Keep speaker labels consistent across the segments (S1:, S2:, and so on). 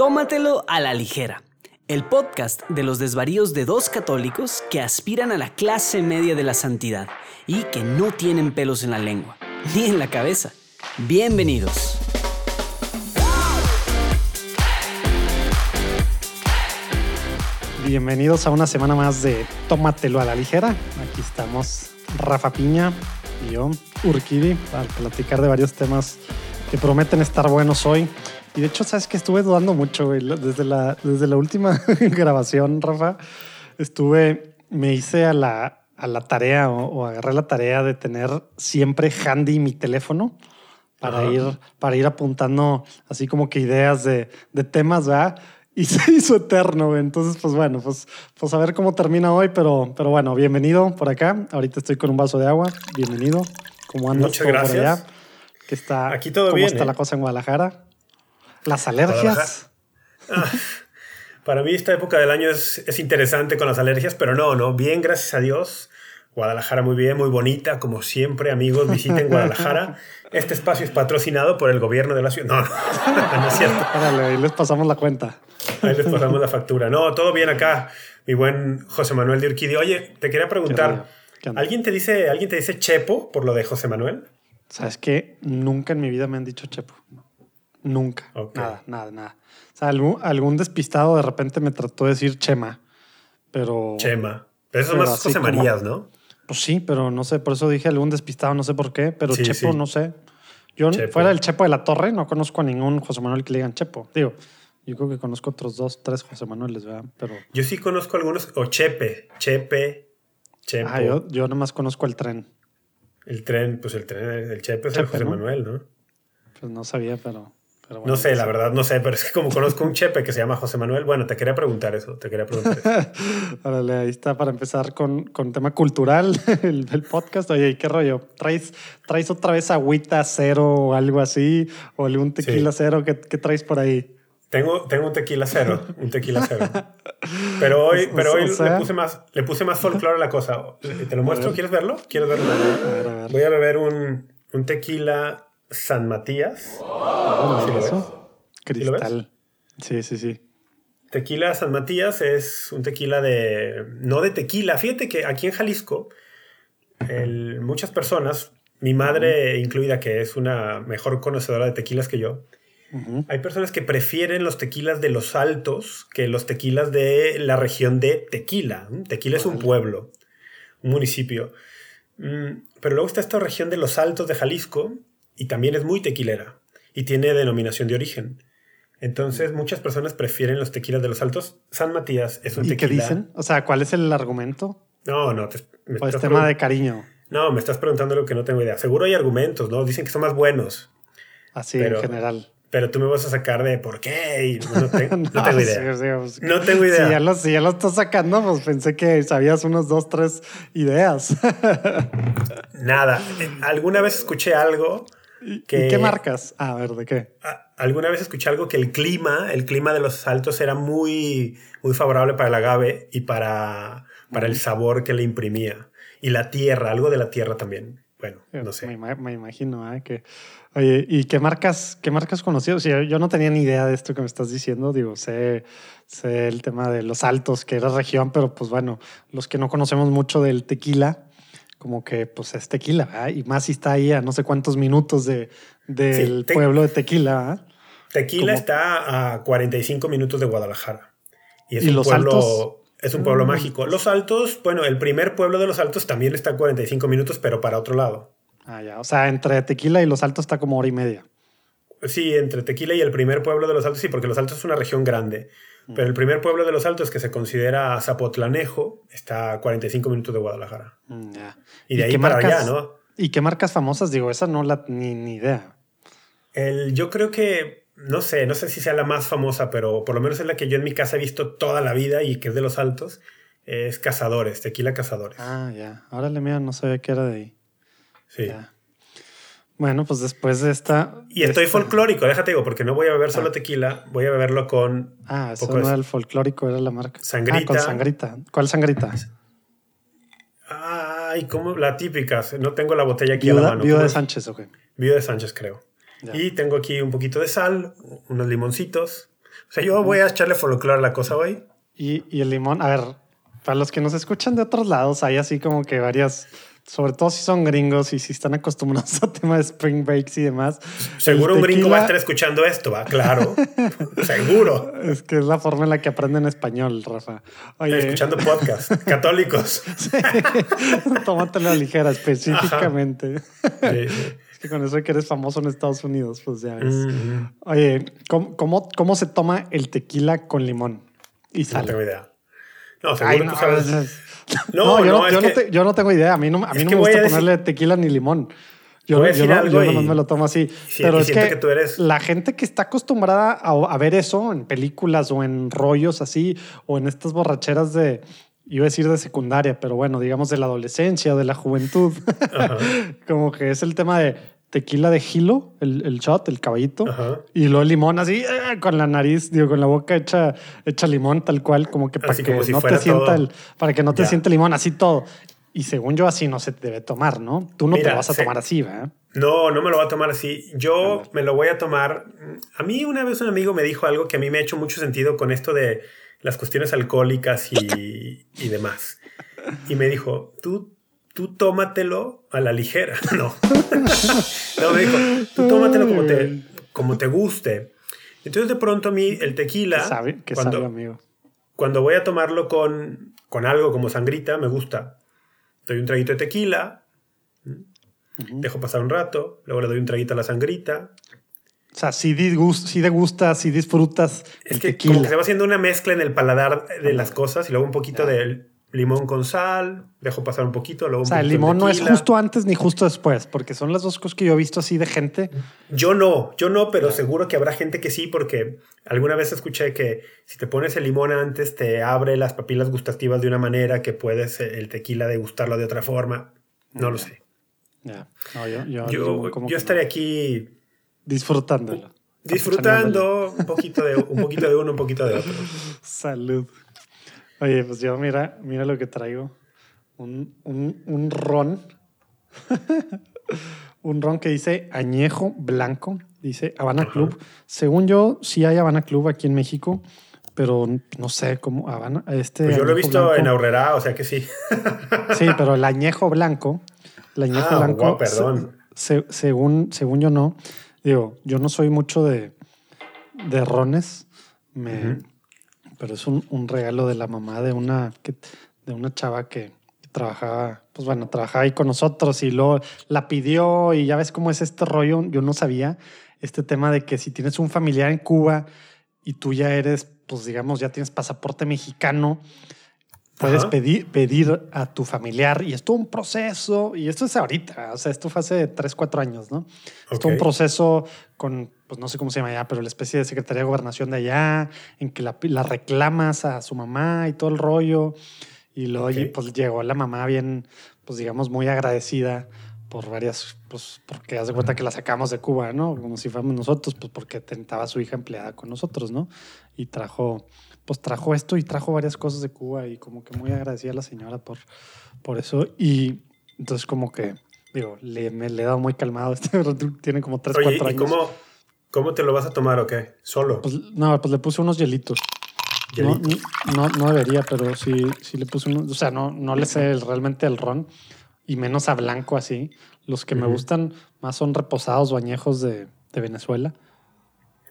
S1: Tómatelo a la ligera. El podcast de los desvaríos de dos católicos que aspiran a la clase media de la santidad y que no tienen pelos en la lengua, ni en la cabeza. Bienvenidos.
S2: Bienvenidos a una semana más de Tómatelo a la ligera. Aquí estamos Rafa Piña y yo, Urquidi, para platicar de varios temas que prometen estar buenos hoy. Y de hecho, sabes que estuve dudando mucho, güey. Desde la, desde la última grabación, Rafa, estuve, me hice a la, a la tarea o, agarré la tarea de tener siempre handy mi teléfono para, ir, para ir apuntando así como que ideas de, de temas, ¿verdad? y se hizo eterno, güey. Entonces, pues bueno, pues, pues a ver cómo termina hoy, pero, pero bueno, bienvenido por acá. Ahorita estoy con un vaso de agua. Bienvenido. ¿Cómo andas
S3: Muchas gracias. por allá?
S2: ¿Qué está,
S3: Aquí todo
S2: ¿Cómo
S3: bien.
S2: está la
S3: ¿eh?
S2: cosa en Guadalajara? Las alergias.
S3: Ah, para mí esta época del año es, es interesante con las alergias, pero no, no, bien, gracias a Dios. Guadalajara muy bien, muy bonita, como siempre, amigos, visiten Guadalajara. Este espacio es patrocinado por el gobierno de la ciudad. No, no, no es cierto.
S2: Órale, ahí les pasamos la cuenta.
S3: Ahí les pasamos la factura. No, todo bien acá, mi buen José Manuel de Urquidi. Oye, te quería preguntar,
S2: ¿Qué onda?
S3: ¿alguien te dice, alguien te dice Chepo por lo de José Manuel?
S2: ¿Sabes qué? Nunca en mi vida me han dicho Chepo. Nunca. Nada, nada, nada. O sea, algún, algún despistado de repente me trató de decir Chema, pero...
S3: Chema. Pero son
S2: Pero
S3: más José Marías, ¿no?
S2: Pues sí, pero no sé, por eso dije algún despistado, no sé por qué, pero
S3: Sí,
S2: Chepo
S3: sí.
S2: no sé. Yo
S3: Chepo.
S2: fuera del Chepo de la Torre no conozco a ningún José Manuel que le digan Chepo. Digo, yo creo que conozco otros dos, tres José Manueles, ¿verdad? Pero
S3: Yo sí conozco algunos, o Chepe, Chepe, Chepo.
S2: ah, yo, yo nomás conozco el tren.
S3: El tren, pues el tren, el Chepe es el José
S2: ¿no?
S3: Manuel, ¿no?
S2: Pues no sabía, pero, pero bueno.
S3: No sé, la verdad no sé, pero es que como conozco un Chepe que se llama José Manuel, bueno, te quería preguntar eso, te quería preguntar eso.
S2: Órale, ahí está para empezar con, con tema cultural, el, el podcast. Oye, ¿y qué rollo? ¿Traes, ¿Traes otra vez agüita cero o algo así? ¿O algún tequila
S3: Sí.
S2: cero? ¿Qué, qué traes por ahí?
S3: Tengo, tengo un tequila cero, un tequila cero. Pero hoy, pero
S2: o
S3: hoy
S2: sea-
S3: le puse más, le puse más folclore a la cosa. ¿Te lo muestro?
S2: ver.
S3: ¿Quieres verlo? ¿Quieres verlo?
S2: A ver, a ver.
S3: Voy a beber un, un tequila San Matías.
S2: ¿Cómo
S3: ¿Sí
S2: eso?
S3: lo ves?
S2: Cristal. Sí, sí, sí.
S3: Tequila San Matías es un tequila de. No de tequila. Fíjate que aquí en Jalisco, el- muchas personas, mi madre incluida, que es una mejor conocedora de tequilas que yo, hay personas que prefieren los tequilas de los altos que los tequilas de la región de Tequila. ¿m? Tequila es un pueblo, un municipio. Mm, Pero luego está esta región de los altos de Jalisco y también es muy tequilera y tiene denominación de origen. Entonces muchas personas prefieren los tequilas de los altos. San Matías es un
S2: ¿Y qué
S3: tequila.
S2: dicen? O sea, ¿cuál es el argumento?
S3: No, no, te- me
S2: ¿O es tema de cariño?
S3: no, me estás preguntando lo que no tengo idea. Seguro hay argumentos, ¿no? Dicen que son más buenos.
S2: Así
S3: Pero-
S2: en general.
S3: Pero tú me vas a sacar de por qué y no, te- no
S2: No,
S3: tengo
S2: sí,
S3: idea.
S2: sí, pues,
S3: No tengo idea.
S2: Si ya, lo, si ya lo estás sacando, pues pensé que sabías unos dos, tres ideas.
S3: Nada. Eh, Alguna vez escuché algo que...
S2: ¿Y qué marcas? Ah, a ver, ¿de qué?
S3: Alguna vez escuché algo que el clima, el clima de los altos era muy, muy favorable para el agave y para, para el sabor que le imprimía. Y la tierra, algo de la tierra también. Bueno, no
S2: Me,
S3: sé.
S2: ima- me imagino, ¿eh? Que, oye, ¿y qué marcas, qué marcas conocidos? yo, yo no tenía ni idea de esto que me estás diciendo. Digo, sé, sé el tema de los altos, que era región, pero pues bueno, los que no conocemos mucho del tequila, como que pues es tequila, ¿verdad? Y más si está ahí a no sé cuántos minutos de, del
S3: Sí, te-
S2: pueblo de tequila, ¿verdad?
S3: Tequila
S2: como-
S3: está a 45 minutos de Guadalajara. Y es
S2: ¿Y
S3: un
S2: los
S3: pueblo...
S2: Altos?
S3: Es un pueblo
S2: Mm.
S3: mágico. Los Altos, bueno, el primer pueblo de los Altos también está a 45 minutos, pero para otro lado.
S2: Ah, ya. O sea, entre tequila y los altos está como hora y media.
S3: Sí, entre Tequila y el primer pueblo de los Altos, sí, porque los Altos es una región grande. Pero el primer pueblo de los Altos, que se considera Zapotlanejo, está a 45 minutos de Guadalajara.
S2: Mm.
S3: Y de ahí para
S2: marcas-
S3: allá, ¿no?
S2: ¿Y qué marcas famosas? Digo, esa no la ni, ni idea.
S3: El, yo creo que, no sé, no sé si sea la más famosa, pero por lo menos es la que yo en mi casa he visto toda la vida y que es de los Altos, es Cazadores, Tequila Cazadores.
S2: Ah, ya. Órale, mira, no sabía que era de ahí.
S3: sí.
S2: Bueno, pues después de esta.
S3: Y estoy
S2: esta-
S3: folclórico, déjate digo, porque no voy a beber solo
S2: Ah.
S3: tequila, voy a beberlo con
S2: Ah, eso no era el folclórico, era la marca.
S3: Sangrita.
S2: Ah, con sangrita. ¿Cuál sangrita?
S3: Ay, como la típica, no tengo la botella aquí a la
S2: Viuda,
S3: mano.
S2: Viuda
S3: ¿Cómo
S2: de? Sánchez, ok.
S3: Viuda de Sánchez, creo.
S2: Ya.
S3: Y tengo aquí un poquito de sal, unos limoncitos. O sea, yo voy a echarle folclore a la cosa hoy.
S2: Y, y el limón, a ver, para los que nos escuchan de otros lados, hay así como que varias sobre todo si son gringos y si están acostumbrados a tema de spring breaks y demás.
S3: Seguro un gringo va a estar escuchando esto, va, claro. Seguro.
S2: Es que es la forma en la que aprenden español, Rafa.
S3: Escuchando podcast, católicos.
S2: sí. Tómatelo a ligera, específicamente. Es que con eso que eres famoso en Estados Unidos, pues ya ves. Oye, ¿cómo, cómo, se toma el tequila con limón y sal?
S3: No tengo idea. No, seguro tú sabes.
S2: No, yo, no, yo, no tengo idea. A mí no, a mí me gusta ponerle tequila ni limón. Yo, yo, no, yo me lo tomo así. pero es que, la gente que está acostumbrada a, ver eso en películas o en rollos así, o en estas borracheras de, iba a decir de secundaria, pero bueno, digamos de la adolescencia, de la juventud, como que es el tema de tequila de gilo, el, el shot, el caballito, y luego limón así, eh, con la nariz, digo, con la boca hecha, hecha limón, tal cual, como que para que no te sienta el, para que no te sienta limón, así todo. Y según yo, así no se debe tomar, ¿no? Tú no te te vas a tomar así, ¿verdad?
S3: No, no me lo voy a tomar así. Yo me lo voy a tomar. A mí una vez un amigo me dijo algo que a mí me ha hecho mucho sentido con esto de las cuestiones alcohólicas y, y demás. Y me dijo, tú tú tómatelo a la ligera. No. no, me dijo, tú tómatelo como te, como te guste. Entonces de pronto a mí el tequila...
S2: Sabe, que cuando, sabe, amigo.
S3: Cuando voy a tomarlo con, con algo como sangrita, me gusta. Doy un traguito de tequila, dejo pasar un rato, luego le doy un traguito a la sangrita.
S2: O sea, si, si degustas, si disfrutas
S3: el es que tequila. Como que se va haciendo una mezcla en el paladar de las cosas y luego un poquito de limón con sal, dejo pasar un poquito, luego
S2: O sea, el limón no es justo antes ni justo después, porque son las dos cosas que yo he visto así de gente.
S3: Yo no, yo no, pero seguro que habrá gente que sí, porque alguna vez escuché que si te pones el limón antes te abre las papilas gustativas de una manera que puedes eh, el tequila degustarlo de otra forma. No lo sé.
S2: Yo, yo,
S3: yo, yo estaré aquí
S2: disfrutándolo.
S3: Disfrutando un poquito, de, un poquito de uno, un poquito de otro.
S2: Salud. Oye, pues yo mira, mira lo que traigo. Un, un, un ron. un ron que dice añejo blanco. Dice Habana Club. Según yo, sí hay Habana Club aquí en México, pero no sé cómo Habana. Este
S3: pues yo lo he visto en Aurrera, o sea que sí.
S2: sí, pero el añejo blanco. El añejo ah, blanco.
S3: perdón.
S2: según, según yo no. Digo, yo no soy mucho de, de rones. Me, pero es un, un, regalo de la mamá de una, de una chava que trabajaba, pues bueno, trabajaba ahí con nosotros y luego la pidió y ya ves cómo es este rollo. Yo no sabía este tema de que si tienes un familiar en Cuba y tú ya eres, pues digamos, ya tienes pasaporte mexicano, puedes pedir, pedir a tu familiar y esto es un proceso y esto es ahorita, o sea, esto fue hace 3, 4 años, ¿no? Esto es un proceso con, pues no sé cómo se llama allá, pero la especie de Secretaría de Gobernación de allá, en que la, la reclamas a su mamá y todo el rollo. Y luego pues llegó la mamá bien, pues digamos, muy agradecida por varias, pues porque haz de cuenta que la sacamos de Cuba, ¿no? Como si fuéramos nosotros, pues porque tentaba a su hija empleada con nosotros, ¿no? Y trajo pues trajo esto y trajo varias cosas de Cuba y como que muy agradecida a la señora por, por eso. Y entonces como que, digo, le, me le he dado muy calmado. Este tiene como 3, 4 años.
S3: ¿y cómo, cómo te lo vas a tomar o qué? ¿Solo?
S2: Pues, no, pues le puse unos hielitos. No, no, no, debería, pero sí, sí le puse unos, o sea, no, no le sé realmente el ron y menos a blanco así. Los que me gustan más son reposados o añejos de, de Venezuela.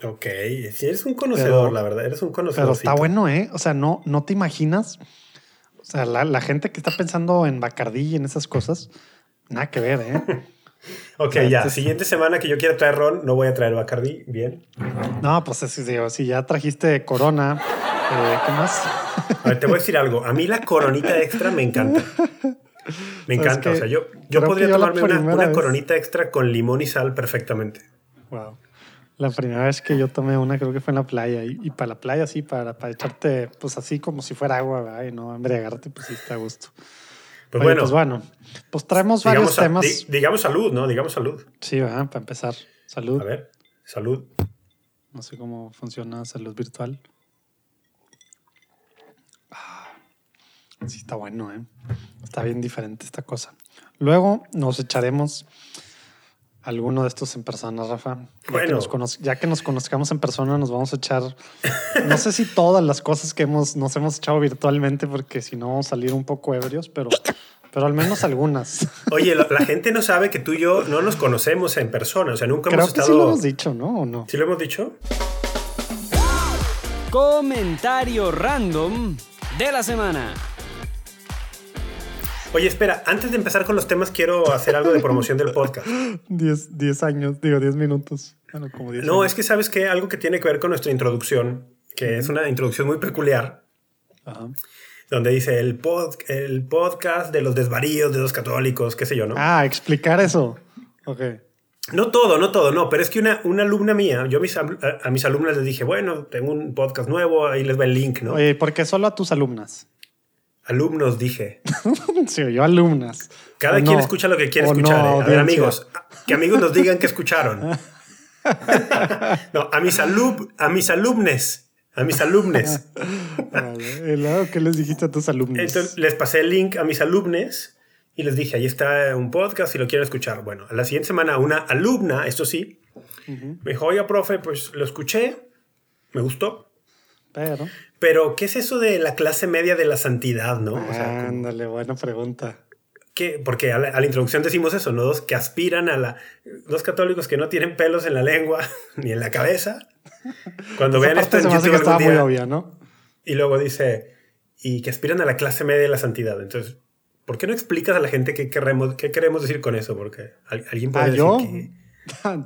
S3: Ok, si eres un conocedor, la verdad, eres un conocedor.
S2: Pero está bueno, ¿eh? O sea, no, no te imaginas. O sea, la, gente que está pensando en Bacardí y en esas cosas, nada que ver, ¿eh?
S3: ok, ya. Este Siguiente semana que yo quiera traer ron, no voy a traer Bacardí. Bien.
S2: No, pues si ya trajiste Corona, eh, ¿qué más?
S3: a ver, te voy a decir algo. A mí la coronita extra me encanta. Me encanta. o sea, yo, yo podría tomarme una, una coronita extra con limón y sal perfectamente.
S2: Wow. La primera vez que yo tomé una creo que fue en la playa y, para la playa sí, para, para echarte pues así como si fuera agua ¿verdad? y no embriagarte, pues sí está a gusto.
S3: Pues bueno,
S2: pues bueno, pues traemos varios temas.
S3: digamos salud, ¿no? Digamos salud.
S2: Sí, ¿verdad? para empezar. Salud.
S3: A ver, salud.
S2: No sé cómo funciona salud virtual. Ah, sí, está bueno, ¿eh? Está bien diferente esta cosa. Luego nos echaremos alguno de estos en persona, Rafa. Ya,
S3: Bueno.
S2: que nos ya que nos conozcamos en persona, nos vamos a echar, no sé si todas las cosas que hemos, nos hemos echado virtualmente, porque si no vamos a salir un poco ebrios, pero, pero al menos algunas.
S3: Oye, la, la gente no sabe que tú y yo no nos conocemos en persona. O sea, nunca
S2: Creo
S3: hemos
S2: que
S3: estado.
S2: sí lo hemos dicho, ¿no? ¿O no?
S3: ¿Sí lo hemos dicho?
S1: Comentario random de la semana.
S3: Oye, espera, antes de empezar con los temas, quiero hacer algo de promoción del podcast.
S2: 10, 10 años, digo 10 minutos. Bueno, como 10
S3: No,
S2: años.
S3: es que sabes que algo que tiene que ver con nuestra introducción, que es una introducción muy peculiar, donde dice el, pod- el podcast de los desvaríos de los católicos, qué sé yo, ¿no?
S2: Ah, explicar eso. Ok.
S3: No todo, no todo, no, pero es que una, una alumna mía, yo a mis, al- a, a mis alumnas les dije, bueno, tengo un podcast nuevo, ahí les va el link, ¿no?
S2: Oye, porque solo a tus alumnas.
S3: Alumnos, dije.
S2: sí, yo alumnas.
S3: Cada
S2: O
S3: quien
S2: no.
S3: escucha lo que quiere escuchar.
S2: no,
S3: ¿eh? A ver, amigos, que amigos nos digan que escucharon. no, a mis, alub, a mis alumnes, a mis alumnes.
S2: Vale. ¿Y luego qué les dijiste a tus alumnos?
S3: Entonces les pasé el link a mis alumnes y les dije, ahí está un podcast si lo quieren escuchar. Bueno, a la siguiente semana una alumna, esto sí, me dijo, oiga, profe, pues lo escuché, me gustó.
S2: Pero.
S3: Pero, ¿qué es eso de la clase media de la santidad, no? O sea, como-
S2: Ándale, buena pregunta.
S3: ¿qué? Porque a la, a la introducción decimos eso, ¿no? Dos que aspiran a la... Dos católicos que no tienen pelos en la lengua ni en la cabeza. Cuando vean esto en
S2: se
S3: YouTube
S2: que estaba muy obvia, ¿no?
S3: Y luego dice, y que aspiran a la clase media de la santidad. Entonces, ¿por qué no explicas a la gente qué queremos, qué queremos decir con eso? Porque al- alguien puede
S2: Ah,
S3: decir
S2: yo.
S3: que...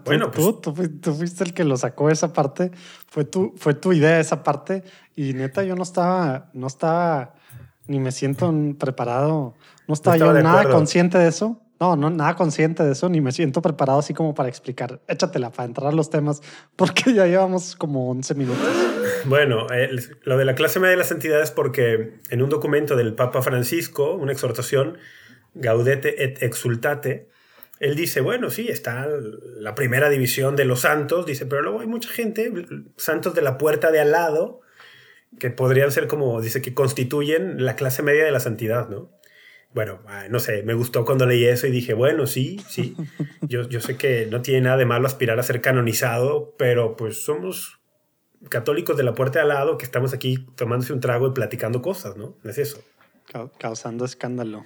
S3: Bueno, pues-
S2: tú, tú, fuiste, tú fuiste el que lo sacó esa parte. Fue tu, fue tu idea esa parte. Y neta, yo no estaba, no estaba, ni me siento preparado. No estaba,
S3: estaba
S2: yo nada
S3: acuerdo.
S2: consciente de eso. No, no, nada consciente de eso, ni me siento preparado así como para explicar. Échatela para entrar a los temas, porque ya llevamos como 11 minutos.
S3: Bueno, el- lo de la clase media de la santidad es porque en un documento del Papa Francisco, una exhortación, Gaudete et Exultate, él dice, bueno, sí, está la primera división de los santos, dice, pero luego hay mucha gente, santos de la puerta de al lado, que podrían ser como, dice, que constituyen la clase media de la santidad, ¿no? Bueno, ah, no sé, me gustó cuando leí eso y dije, bueno, sí, sí, yo, yo sé que no tiene nada de malo aspirar a ser canonizado, pero pues somos católicos de la puerta de al lado que estamos aquí tomándose un trago y platicando cosas, ¿no? Es eso.
S2: Cau- causando escándalo.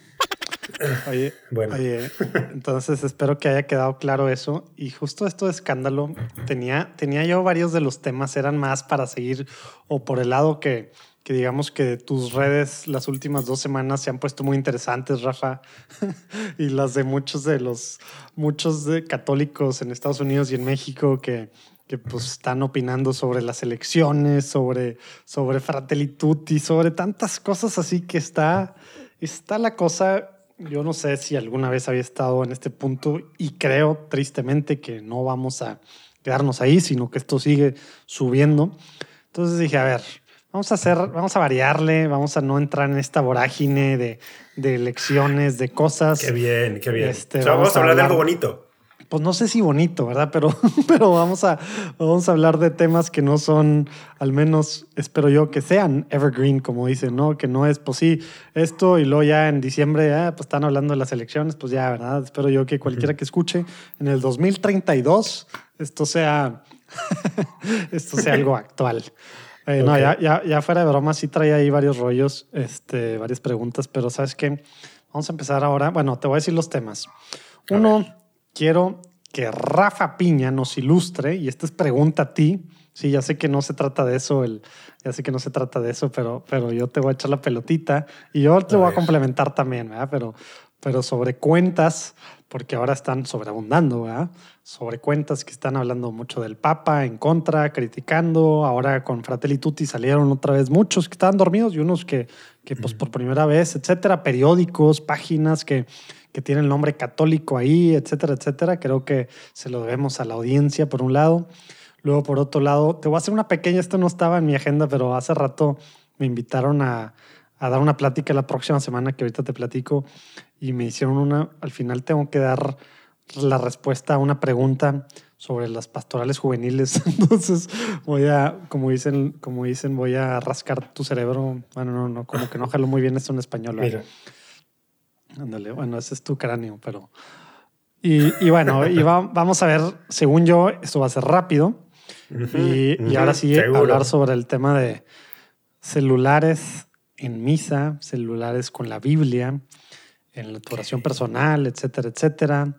S2: Oye,
S3: Bueno.
S2: oye, entonces espero que haya quedado claro eso. Y justo esto de escándalo, tenía, tenía yo varios de los temas, eran más para seguir o por el lado que, que digamos que tus redes las últimas dos semanas se han puesto muy interesantes, Rafa, y las de muchos de los, muchos de católicos en Estados Unidos y en México que, que pues están opinando sobre las elecciones, sobre, sobre Fratelli Tutti, sobre tantas cosas así que está, está la cosa. Yo no sé si alguna vez había estado en este punto y creo tristemente que no vamos a quedarnos ahí, sino que esto sigue subiendo. Entonces dije, a ver, vamos a hacer, vamos a variarle, vamos a no entrar en esta vorágine de, de elecciones, de cosas.
S3: Qué bien, qué bien.
S2: Este,
S3: O sea, vamos,
S2: vamos
S3: a
S2: a
S3: hablar de
S2: hablar-
S3: algo bonito.
S2: Pues no sé si bonito, ¿verdad? Pero, pero vamos, a, vamos a hablar de temas que no son, al menos espero yo, que sean evergreen, como dicen, ¿no? Que no es, pues sí, esto y luego ya en diciembre, ah, pues están hablando de las elecciones, pues ya, ¿verdad? Espero yo que cualquiera que escuche en el 2032 esto sea, esto sea algo actual. Eh, No,
S3: Ok.
S2: ya, ya, ya fuera de broma, sí traía ahí varios rollos, este, varias preguntas, pero ¿sabes qué? Vamos a empezar ahora. Bueno, te voy a decir los temas. Uno. Quiero que Rafa Piña nos ilustre, y esta es pregunta a ti. Sí, ya sé que no se trata de eso, el, ya sé que no se trata de eso, pero, pero yo te voy a echar la pelotita y yo te
S3: A
S2: voy a complementar también, ¿verdad? Pero, pero sobre cuentas, porque ahora están sobreabundando, ¿verdad? Sobre cuentas que están hablando mucho del Papa, en contra, criticando. Ahora con Fratelli Tutti salieron otra vez muchos que estaban dormidos y unos que, que pues por primera vez, etcétera. Periódicos, páginas que, que tienen el nombre católico ahí, etcétera, etcétera. Creo que se lo debemos a la audiencia, por un lado. Luego, por otro lado, te voy a hacer una pequeña, esto no estaba en mi agenda, pero hace rato me invitaron a, a dar una plática la próxima semana, que ahorita te platico, y me hicieron una, al final tengo que dar la respuesta a una pregunta sobre las pastorales juveniles. Entonces voy a, como dicen, como dicen, voy a rascar tu cerebro. Bueno, no, no, como que no jalo muy bien esto en español.
S3: Mira,
S2: Ándale, bueno, ese es tu cráneo, pero, Y, y bueno, y va- vamos a ver, según yo, esto va a ser rápido. y, y ahora sí,
S3: seguro.
S2: hablar sobre el tema de celulares en misa, celulares con la Biblia, en la tu oración personal, etcétera, etcétera,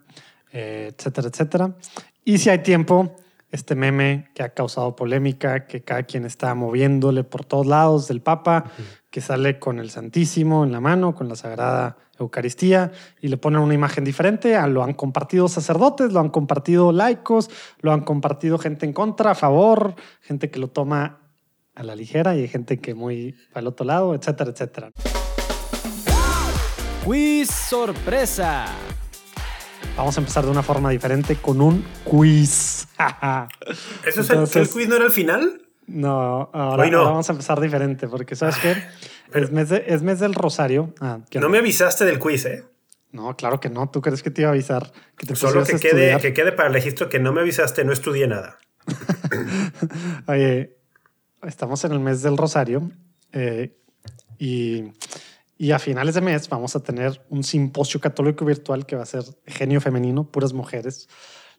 S2: eh, etcétera, etcétera. Y si hay tiempo, este meme que ha causado polémica, que cada quien está moviéndole por todos lados del Papa, que sale con el Santísimo en la mano, con la Sagrada Eucaristía, y le ponen una imagen diferente. Lo han compartido sacerdotes, lo han compartido laicos, lo han compartido gente en contra, a favor, gente que lo toma a la ligera y hay gente que muy al otro lado, etcétera, etcétera.
S1: Quiz sorpresa.
S2: Vamos a empezar de una forma diferente con un quiz.
S3: ¿Eso es el,
S2: Entonces-
S3: el quiz no era el final?
S2: No, ahora,
S3: no.
S2: ahora vamos a empezar diferente porque, ¿sabes qué?
S3: pero-
S2: Es mes, de- es mes del rosario. Ah, ¿qué
S3: No me avisaste del quiz, ¿eh?
S2: No, claro que no. ¿Tú crees que te iba a avisar? Que te
S3: Solo
S2: pusieras
S3: que quede, que quede para el registro que no me avisaste, no estudié nada.
S2: Oye, estamos en el mes del Rosario eh, y, y a finales de mes vamos a tener un simposio católico virtual que va a ser genio femenino, puras mujeres.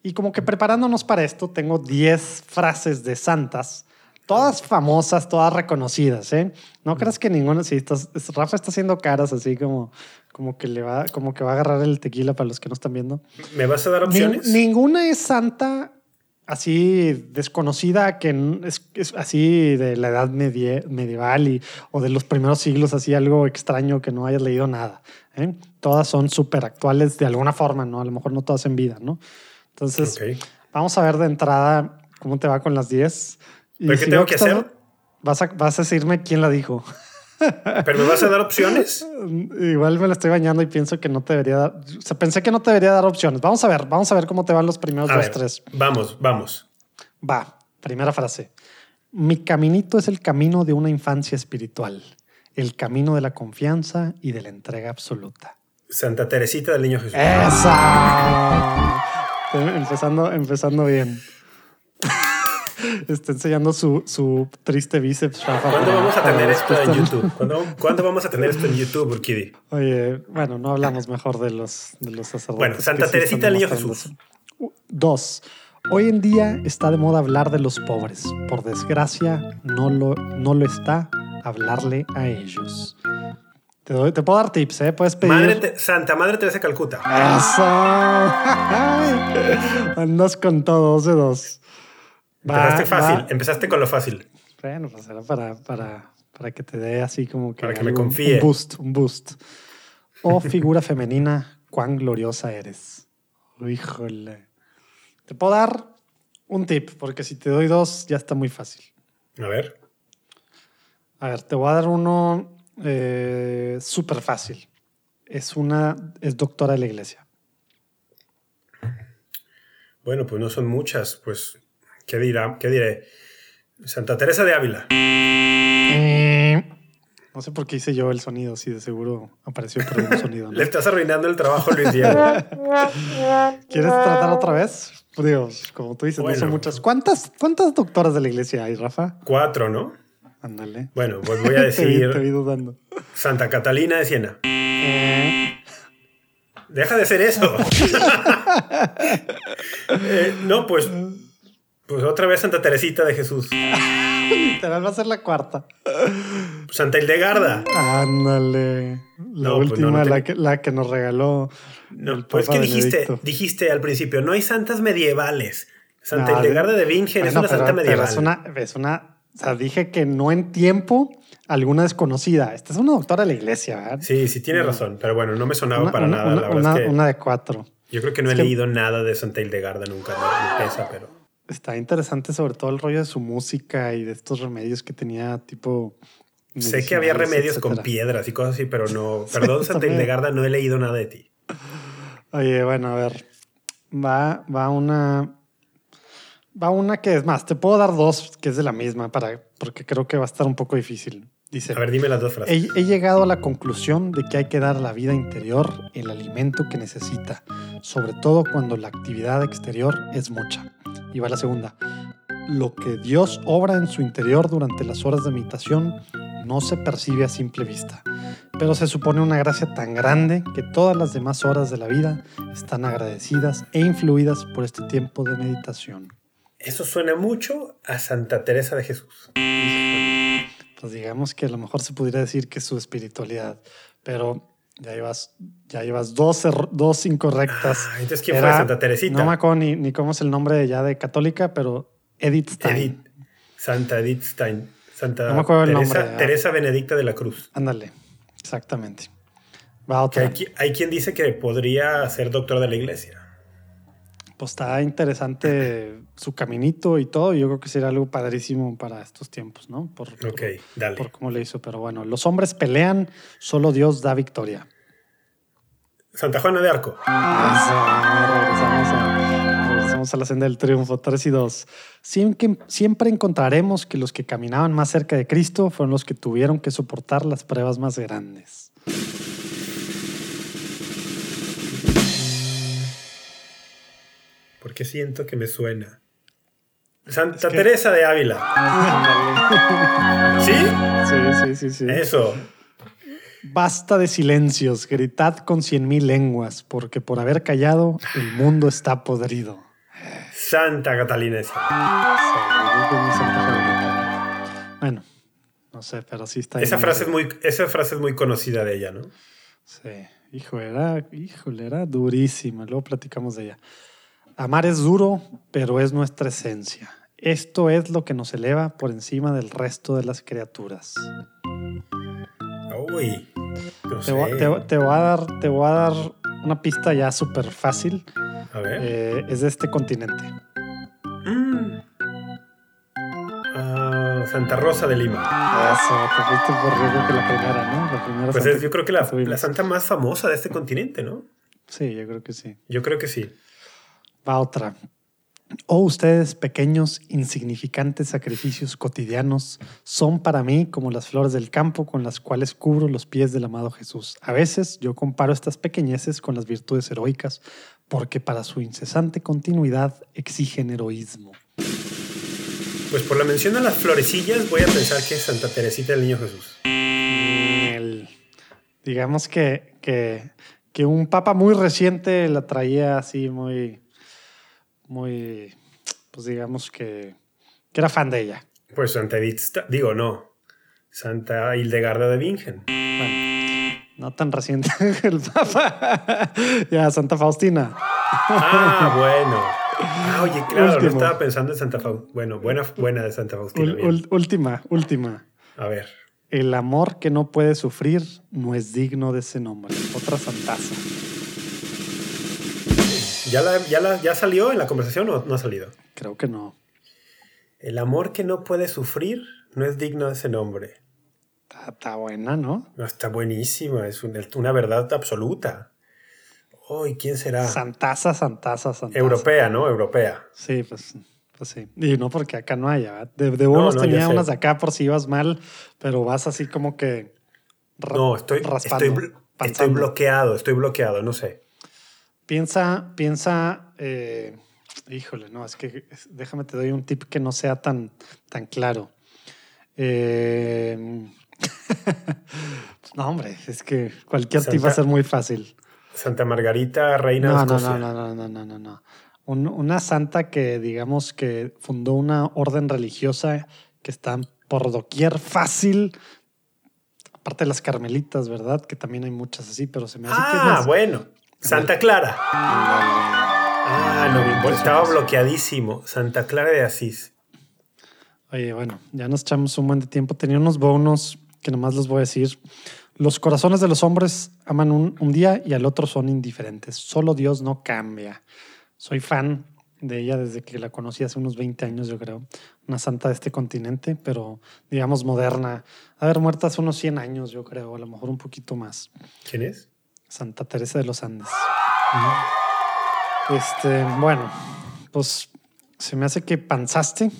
S2: Y como que preparándonos para esto, tengo 10 frases de santas, todas famosas, todas reconocidas. ¿eh? No creas que ninguna, sí, estás, es- Rafa está haciendo caras así como, como, que le va, como que va a agarrar el tequila para los que no están viendo.
S3: ¿Me vas a dar opciones?
S2: ninguna es santa así desconocida que es, es así de la edad medie- medieval y, o de los primeros siglos, así algo extraño que no hayas leído nada. ¿eh? Todas son súper actuales de alguna forma, ¿no? A lo mejor no todas en vida, ¿no? Entonces,
S3: Ok.
S2: vamos a ver de entrada cómo te va con las 10. Y
S3: ¿Pero qué
S2: si
S3: tengo
S2: veo
S3: que hacer?
S2: Vas a, vas a decirme quién la dijo.
S3: ¿Pero me vas a dar opciones?
S2: Igual me la estoy bañando y pienso que no te debería dar. O sea, pensé que no te debería dar opciones. Vamos a ver, vamos a ver cómo te van los primeros
S3: A
S2: dos,
S3: ver,
S2: tres.
S3: vamos, vamos.
S2: Va, primera frase. Mi caminito es el camino de una infancia espiritual, el camino de la confianza y de la entrega absoluta.
S3: Santa Teresita del Niño Jesús.
S2: ¡Esa! Empezando, empezando bien. Está enseñando su, su triste bíceps. Rafa,
S3: ¿Cuándo vamos a tener esto en YouTube? ¿Cuándo, cuándo vamos a tener esto en YouTube, Urquidi?
S2: Oye, bueno, no hablamos mejor de los, de los sacerdotes.
S3: Bueno, Santa Teresita del Niño Jesús.
S2: Dos. Hoy en día está de moda hablar de los pobres. Por desgracia, no lo, no lo está hablarle a ellos. Te, doy- te puedo dar tips, ¿eh? Puedes pedir.
S3: Madre Te- Santa Madre Teresa de Calcuta.
S2: ¡Eso! Andas con todo, dos de dos. Va,
S3: Empezaste fácil,
S2: va.
S3: empezaste con lo fácil.
S2: Bueno, pues era para, para, para que te dé así como que.
S3: Para que me confíe.
S2: Un boost, un boost. Oh, figura femenina, cuán gloriosa eres. Híjole. Te puedo dar un tip, porque si te doy dos, ya está muy fácil.
S3: A ver.
S2: A ver, te voy a dar uno eh, súper fácil. Es una, es doctora de la iglesia.
S3: Bueno, pues no son muchas, pues. ¿Qué dirá? ¿Qué diré? Santa Teresa de Ávila.
S2: No sé por qué hice yo el sonido, si de seguro apareció por un sonido. ¿no?
S3: Le estás arruinando el trabajo Luis Diego.
S2: ¿Quieres tratar otra vez? Digo, como tú dices, no son muchas. ¿Cuántas, ¿Cuántas doctoras de la iglesia hay, Rafa?
S3: Cuatro, ¿no?
S2: Ándale.
S3: Bueno, pues voy a
S2: te, te vi
S3: decir
S2: dudando.
S3: Santa Catalina de Siena. Deja de hacer eso. Eh, no, pues, pues otra vez Santa Teresita de Jesús.
S2: Literal va a ser la cuarta.
S3: Santa Hildegarda.
S2: Ándale. La
S3: No, pues
S2: última,
S3: no, no te-
S2: la, que, la que nos regaló.
S3: No, pues
S2: Papa
S3: que dijiste,
S2: Benedicto.
S3: dijiste al principio, no hay santas medievales. Santa Hildegarda de Bingen es
S2: Bueno,
S3: una santa medieval.
S2: es una, es una. O sea, dije que no en tiempo alguna desconocida. Esta es una doctora de la iglesia, ¿verdad?
S3: Sí, sí, tiene razón, pero bueno, no me sonaba
S2: Una,
S3: para
S2: una-
S3: nada.
S2: una-
S3: la verdad
S2: una-
S3: es que
S2: una de cuatro.
S3: yo creo que no
S2: es
S3: he
S2: que-
S3: leído nada de Santa Hildegarda nunca, no me pesa, pero
S2: Está interesante sobre todo el rollo de su música y de estos remedios que tenía tipo...
S3: sé que había remedios con piedras y cosas así, pero no. Perdón, Santa. Hildegarda, no he leído nada de ti.
S2: Oye, bueno, a ver. Va, va una... Va una que es más. Te puedo dar dos que es de la misma para, porque creo que va a estar un poco difícil. Dice,
S3: A ver, dime las dos frases.
S2: he, he llegado a la conclusión de que hay que dar a la vida interior el alimento que necesita, sobre todo cuando la actividad exterior es mucha. Y va la segunda. Lo que Dios obra en su interior durante las horas de meditación no se percibe a simple vista. pero se supone una gracia tan grande que todas las demás horas de la vida están agradecidas e influidas por este tiempo de meditación.
S3: Eso suena mucho a Santa Teresa de Jesús.
S2: Pues digamos que a lo mejor se pudiera decir que es su espiritualidad, pero ya llevas, ya llevas dos, dos incorrectas.
S3: Ah, entonces, ¿quién fue Santa Teresita?
S2: No me acuerdo ni, ni, cómo es el nombre ya de católica, pero Edith Stein.
S3: Edith. Santa Edith Stein. Santa
S2: no me acuerdo
S3: Teresa,
S2: el nombre.
S3: Teresa Benedicta de la Cruz.
S2: Ándale, exactamente. Va otra.
S3: Hay, hay, quien dice que podría ser doctor de la iglesia.
S2: Pues está interesante su caminito y todo. Yo creo que sería algo padrísimo para estos tiempos, ¿no? Por,
S3: ok, por, dale.
S2: Por cómo le hizo. Pero bueno, los hombres pelean, solo Dios da victoria.
S3: Santa Juana de Arco.
S2: Regresamos, a, regresamos a la senda del triunfo, 3 y 2. Siempre, siempre encontraremos que los que caminaban más cerca de Cristo fueron los que tuvieron que soportar las pruebas más grandes.
S3: Porque siento que me suena. Santa es que... Teresa de Ávila. ¿Sí?
S2: Sí, sí, sí, sí.
S3: Eso.
S2: Basta de silencios, gritad con cien mil lenguas, porque por haber callado el mundo está podrido.
S3: Santa Catalina.
S2: Sí, bueno, no sé, pero sí está.
S3: Esa frase, es muy, esa frase es muy conocida de ella, ¿no?
S2: Sí, hijo, era, híjole, era durísima. Luego platicamos de ella. Amar es duro, pero es nuestra esencia. Esto es lo que nos eleva por encima del resto de las criaturas.
S3: Uy,
S2: te, voy, te, te, voy a dar, te voy a dar una pista ya súper fácil.
S3: A ver.
S2: Eh, es de este continente.
S3: Mm. Uh, Santa Rosa de Lima.
S2: Eso, te fuiste por riesgo que la primera, ¿no? La primera
S3: pues es, yo creo que la, la, santa más famosa de este continente, ¿no?
S2: Sí, yo creo que sí.
S3: Yo creo que sí.
S2: Va otra. Oh, ustedes, pequeños, insignificantes sacrificios cotidianos, son para mí como las flores del campo con las cuales cubro los pies del amado Jesús. A veces yo comparo estas pequeñeces con las virtudes heroicas, porque para su incesante continuidad exigen heroísmo.
S3: Pues por la mención a las florecillas, voy a pensar que es Santa Teresita del Niño Jesús.
S2: El, digamos que, que, que un papa muy reciente la traía así muy muy, pues digamos que, que era fan de ella.
S3: Pues Santa Edith, digo, no, Santa Hildegarda de Bingen.
S2: Bueno, no tan reciente el Papa. ya, Santa Faustina.
S3: Ah, bueno. Ah, oye, claro, no estaba pensando en Santa Faustina. Bueno, buena, buena de Santa Faustina.
S2: Ul última, última.
S3: A ver.
S2: El amor que no puede sufrir no es digno de ese nombre. Otra santaza.
S3: ¿Ya, la, ya, la, ¿Ya salió en la conversación o no ha salido?
S2: Creo que no.
S3: El amor que no puede sufrir no es digno de ese nombre.
S2: Está, está buena, ¿no?
S3: no está buenísima, es una, una verdad absoluta. Oh, ¿y quién será?
S2: Santaza, santaza, santaza.
S3: Europea, ¿no? Europea.
S2: Sí, pues, pues sí. Y no porque acá no haya. De, de unos no, no, tenía unas de acá por si ibas mal, pero vas así como que.
S3: no, estoy, estoy, estoy bloqueado, estoy bloqueado, no sé.
S2: Piensa, piensa, eh, híjole, no, es que déjame te doy un tip que no sea tan, tan claro. Eh, no, hombre, es que cualquier Santa, tip va a ser muy fácil.
S3: Santa Margarita, reina
S2: no,
S3: de Escocia.
S2: No, no, no, no, no, no, no. Un, una santa que, digamos, que fundó una orden religiosa que está por doquier fácil. Aparte de las carmelitas, ¿verdad? Que también hay muchas así, pero se me hace
S3: ah,
S2: que más,
S3: bueno. Santa Clara. Ah, no, estaba bloqueadísimo. Santa Clara de Asís.
S2: Oye, bueno, ya nos echamos un buen de tiempo. Tenía unos bonos que nomás les voy a decir. Los corazones de los hombres aman un, un, día y al otro son indiferentes. Solo Dios no cambia. Soy fan de ella desde que la conocí hace unos 20 años, yo creo. Una santa de este continente, pero digamos moderna. Haber muerto hace unos 100 años, yo creo, a lo mejor un poquito más.
S3: ¿Quién es?
S2: Santa Teresa de los Andes. Este, bueno, pues se me hace que panzaste.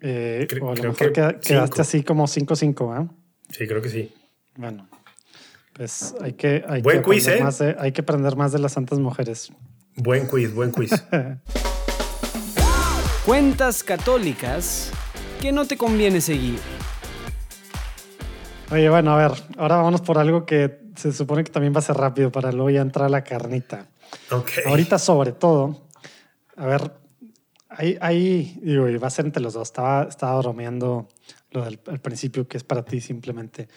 S2: Eh,
S3: Creo-
S2: o a lo mejor
S3: que
S2: queda- quedaste
S3: cinco.
S2: así como 5-5, ¿ah?
S3: Sí, creo que sí.
S2: Bueno, pues hay que, hay
S3: Buen
S2: que
S3: quiz,
S2: aprender
S3: ¿eh?
S2: más de- hay que aprender más de las santas mujeres.
S3: Buen quiz, buen quiz.
S1: Cuentas católicas que no te conviene seguir.
S2: Oye, bueno, a ver, ahora vamos por algo que se supone que también va a ser rápido para luego ya entrar a la carnita.
S3: Ok.
S2: Ahorita, sobre todo, a ver, ahí, ahí digo, y va a ser entre los dos. Estaba, estaba bromeando lo del al principio, que es para ti simplemente.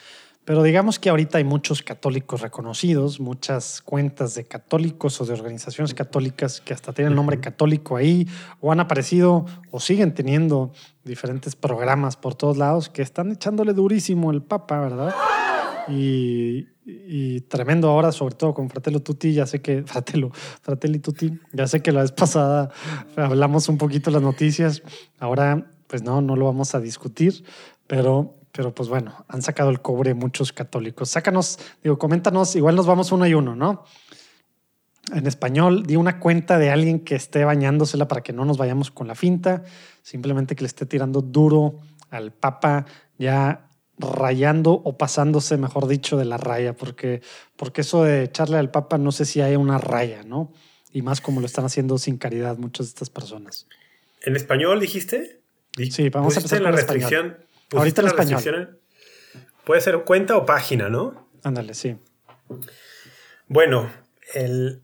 S2: Pero digamos que ahorita hay muchos católicos reconocidos, muchas cuentas de católicos o de organizaciones católicas que hasta tienen el nombre católico ahí, o han aparecido o siguen teniendo diferentes programas por todos lados que están echándole durísimo el Papa, ¿verdad? Y, tremendo ahora, sobre todo con Fratello Tutti, ya sé que, Fratello, Fratelli Tutti, ya sé que la vez pasada hablamos un poquito las noticias, ahora pues no, no lo vamos a discutir, pero pero pues bueno, han sacado el cobre muchos católicos. Sácanos, digo, coméntanos, igual nos vamos uno y uno, ¿no? En español, di una cuenta de alguien que esté bañándosela para que no nos vayamos con la finta, simplemente que le esté tirando duro al Papa, ya rayando o pasándose, mejor dicho, de la raya, porque, porque eso de echarle al Papa no sé si hay una raya, ¿no? Y más como lo están haciendo sin caridad muchas de estas personas.
S3: ¿En español dijiste?
S2: Sí, vamos a empezar
S3: la restricción.
S2: Ahorita en español.
S3: Puede ser cuenta o página, ¿no?
S2: Ándale, sí.
S3: Bueno, el,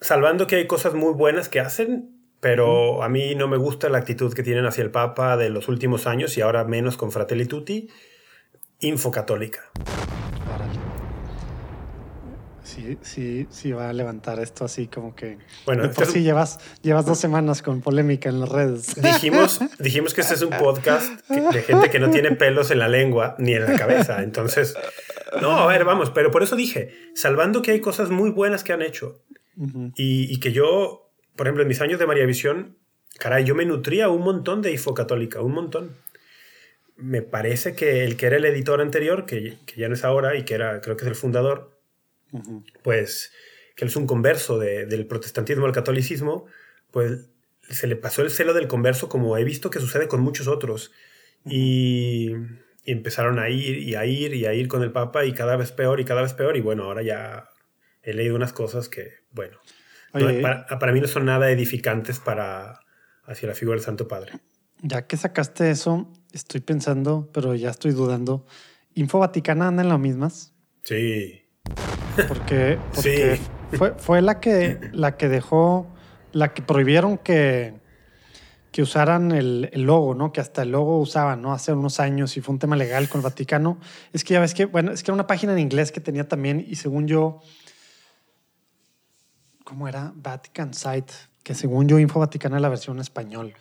S3: salvando que hay cosas muy buenas que hacen, pero a mí no me gusta la actitud que tienen hacia el Papa de los últimos años y ahora menos con Fratelli Tutti, Info Católica.
S2: Sí, sí, sí va a levantar esto así como que...
S3: Bueno,
S2: de por
S3: este
S2: sí llevas, llevas dos semanas con polémica en las redes.
S3: Dijimos, dijimos que este es un podcast que- de gente que no tiene pelos en la lengua ni en la cabeza. Entonces, no, a ver, vamos, pero por eso dije, salvando que hay cosas muy buenas que han hecho y, y que yo, por ejemplo, en mis años de María Visión, caray, yo me nutría un montón de Info Católica, un montón. Me parece que el que era el editor anterior, que, que ya no es ahora y que era, creo que es el fundador, pues que él es un converso de- del protestantismo al catolicismo, pues se le pasó el celo del converso como he visto que sucede con muchos otros. Y, y empezaron a ir y a ir y a ir con el Papa y cada vez peor y cada vez peor. Y bueno, ahora ya he leído unas cosas que, bueno, no- para, para mí no son nada edificantes para hacia la figura del Santo Padre.
S2: ya que sacaste eso, estoy pensando, pero ya estoy dudando. ¿Info Vaticana anda en las mismas?
S3: Sí,
S2: Porque, porque
S3: Sí.
S2: fue, fue la, que, la que dejó, la que prohibieron que, que usaran el, el logo, ¿no? Que hasta el logo usaban, ¿no? Hace unos años y fue un tema legal con el Vaticano. Es que ya ves que, bueno, es que era una página en inglés que tenía también y según yo, ¿cómo era? Vatican Site, que según yo Info Vaticana es la versión en español,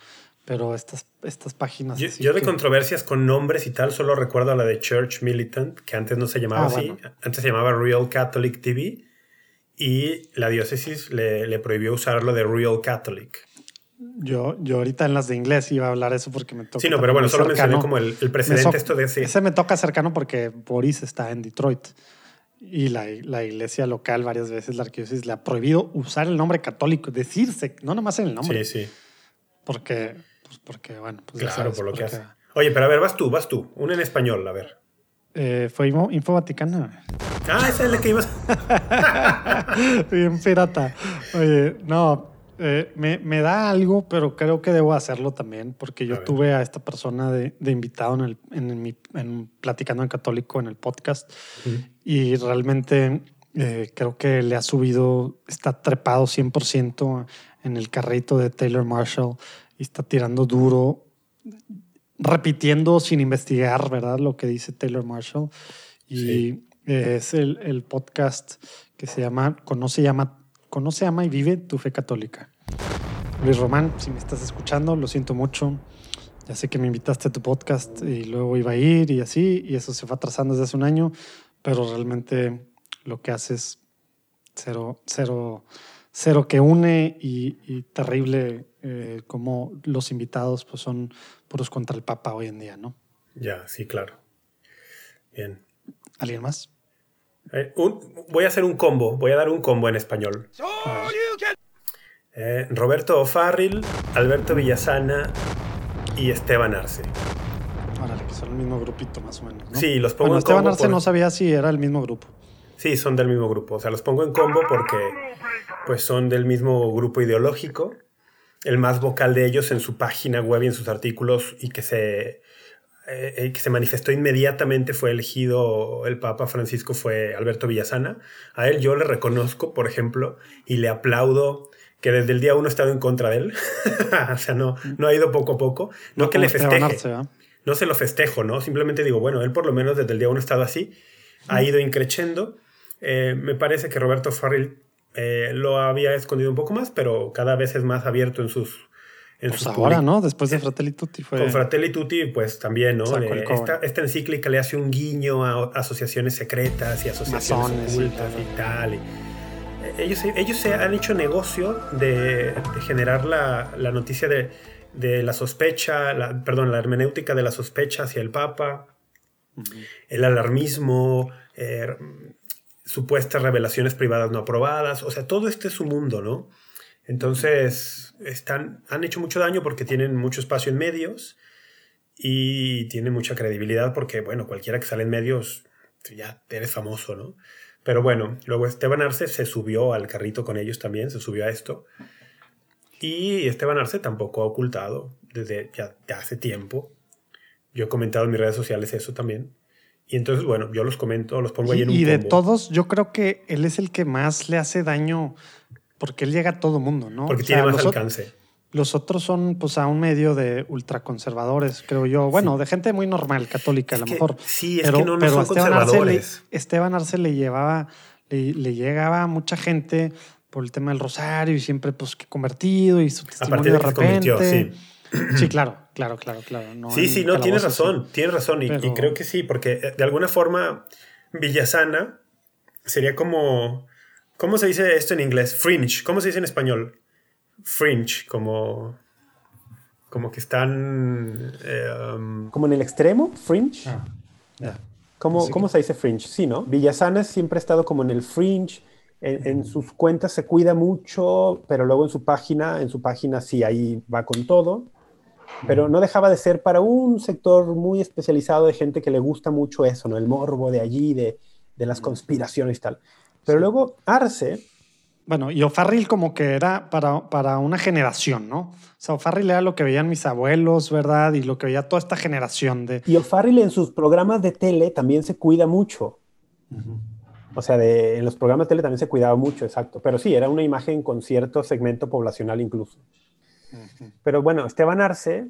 S2: pero estas, estas páginas...
S3: Yo, de
S2: que-
S3: controversias con nombres y tal solo recuerdo a la de Church Militant, que antes no se llamaba
S2: Ah,
S3: así,
S2: bueno.
S3: antes se llamaba Real Catholic TV y la diócesis le, le prohibió usarlo de Real Catholic.
S2: Yo, yo ahorita en las de inglés iba a hablar eso porque me toca.
S3: Sí, no, pero bueno, solo mencioné como el, el precedente
S2: so-
S3: esto de ese.
S2: Ese me toca cercano porque Boris está en Detroit y la, la iglesia local varias veces, la arquidiócesis, le ha prohibido usar el nombre católico, decirse, no nomás en el nombre,
S3: Sí, sí,
S2: porque, pues porque, bueno, pues ya
S3: claro,
S2: sabes,
S3: por lo que
S2: porque,
S3: hace. Oye, pero a ver, vas tú, vas tú. Una en español, a ver.
S2: eh, fue Info, Info Vaticana.
S3: Ah, esa es la que ibas.
S2: Bien pirata. Oye, no, eh, me, me da algo, pero creo que debo hacerlo también, porque yo
S3: A
S2: tuve a esta persona de, de invitado en el, en, mi, en Platicando en Católico en el podcast y realmente eh, creo que le ha subido, está trepado 100% en el carrito de Taylor Marshall y está tirando duro, repitiendo sin investigar, ¿verdad? Lo que dice Taylor Marshall. Y
S3: Sí.
S2: es el, el podcast que se llama Conoce, ama, Conoce, ama y vive tu fe católica. Luis Román, si me estás escuchando, lo siento mucho. Ya sé que me invitaste a tu podcast y luego iba a ir y así, y eso se fue atrasando desde hace un año, pero realmente lo que haces cero, cero, cero que une y, y terrible eh, como los invitados pues son puros contra el Papa hoy en día, ¿no?
S3: Ya, sí, claro. Bien.
S2: ¿Alguien más?
S3: Eh, un- voy a hacer un combo, voy a dar un combo en español. Eh, Roberto O'Farrill, Alberto Villasana y Esteban Arce.
S2: Órale, que son el mismo grupito más o menos, ¿no?
S3: Sí, los pongo
S2: Bueno,
S3: en
S2: Esteban
S3: combo
S2: Arce
S3: por-
S2: no sabía si era el mismo grupo.
S3: Sí, son del mismo grupo. O sea, los pongo en combo porque pues son del mismo grupo ideológico. El más vocal de ellos en su página web y en sus artículos y que se
S4: eh, que se manifestó inmediatamente fue elegido el Papa Francisco fue Alberto Villasana. A él yo le reconozco, por ejemplo, y le aplaudo que desde el día uno he estado en contra de él. o sea, no, no ha ido poco a poco. No, que le festeje. no se lo festejo, ¿no? Simplemente digo, bueno, él por lo menos desde el día uno ha estado así, ha ido increchendo. Eh, me parece que Roberto Farrell eh, lo había escondido un poco más, pero cada vez es más abierto en sus
S2: en pues ahora, ¿no? Después de Fratelli Tutti fue...
S4: Con Fratelli Tutti, pues también, ¿no? Eh, esta, encíclica le hace un guiño a asociaciones secretas y asociaciones ocultas y, tal. Ellos, ellos se han hecho negocio de, generar la, noticia de, la sospecha, la, perdón, la hermenéutica de la sospecha hacia el Papa, el alarmismo, eh, supuestas revelaciones privadas no aprobadas, o sea, todo este es su mundo, ¿no? Entonces, están, han hecho mucho daño porque tienen mucho espacio en medios y tienen mucha credibilidad porque, bueno, cualquiera que sale en medios, ya eres famoso, ¿no? Pero bueno, luego Esteban Arce se subió al carrito con ellos también, se subió a esto. Y Esteban Arce tampoco ha ocultado desde ya, hace tiempo. Yo he comentado en mis redes sociales eso también. Y entonces, bueno, yo los comento, los pongo ahí en un
S2: Y de todos, yo creo que él es el que más le hace daño porque él llega a todo mundo, ¿no?
S4: Porque tiene más alcance.
S2: Los otros son, pues, a un medio de ultraconservadores, creo yo. Bueno, de gente muy normal, católica, a lo mejor.
S4: Sí, es que no, no son Esteban conservadores.
S2: Arce Esteban Arce le llevaba, le, llegaba a mucha gente por el tema del rosario y siempre, pues, que convertido y su testimonio de, repente. sí. claro, claro, claro, claro.
S4: sí, sí, no, tienes razón, tienes razón. Y, y creo que sí, porque eh, de alguna forma Villasana sería como ¿Cómo se dice esto en inglés? Fringe. ¿Cómo se dice en español? Fringe, como. Como que están.
S3: Eh, um, como en el extremo, fringe. Ah, ¿Cómo, se dice fringe? Sí, ¿no? Villasana siempre ha estado como en el fringe. En, sus cuentas se cuida mucho, pero luego en su página, en su página sí, ahí va con todo. Pero no dejaba de ser para un sector muy especializado de gente que le gusta mucho eso, ¿no? El morbo de allí, de, de las conspiraciones y tal. Pero luego Arce.
S2: Bueno, y O'Farrill como que era para, para una generación, ¿no? O sea, O'Farrill era lo que veían mis abuelos, ¿verdad? Y lo que veía toda esta generación de...
S3: Y O'Farrill en sus programas de tele también se cuida mucho. O sea, de, en los programas de tele también se cuidaba mucho, exacto. Pero sí, era una imagen con cierto segmento poblacional incluso. Pero bueno, Esteban Arce,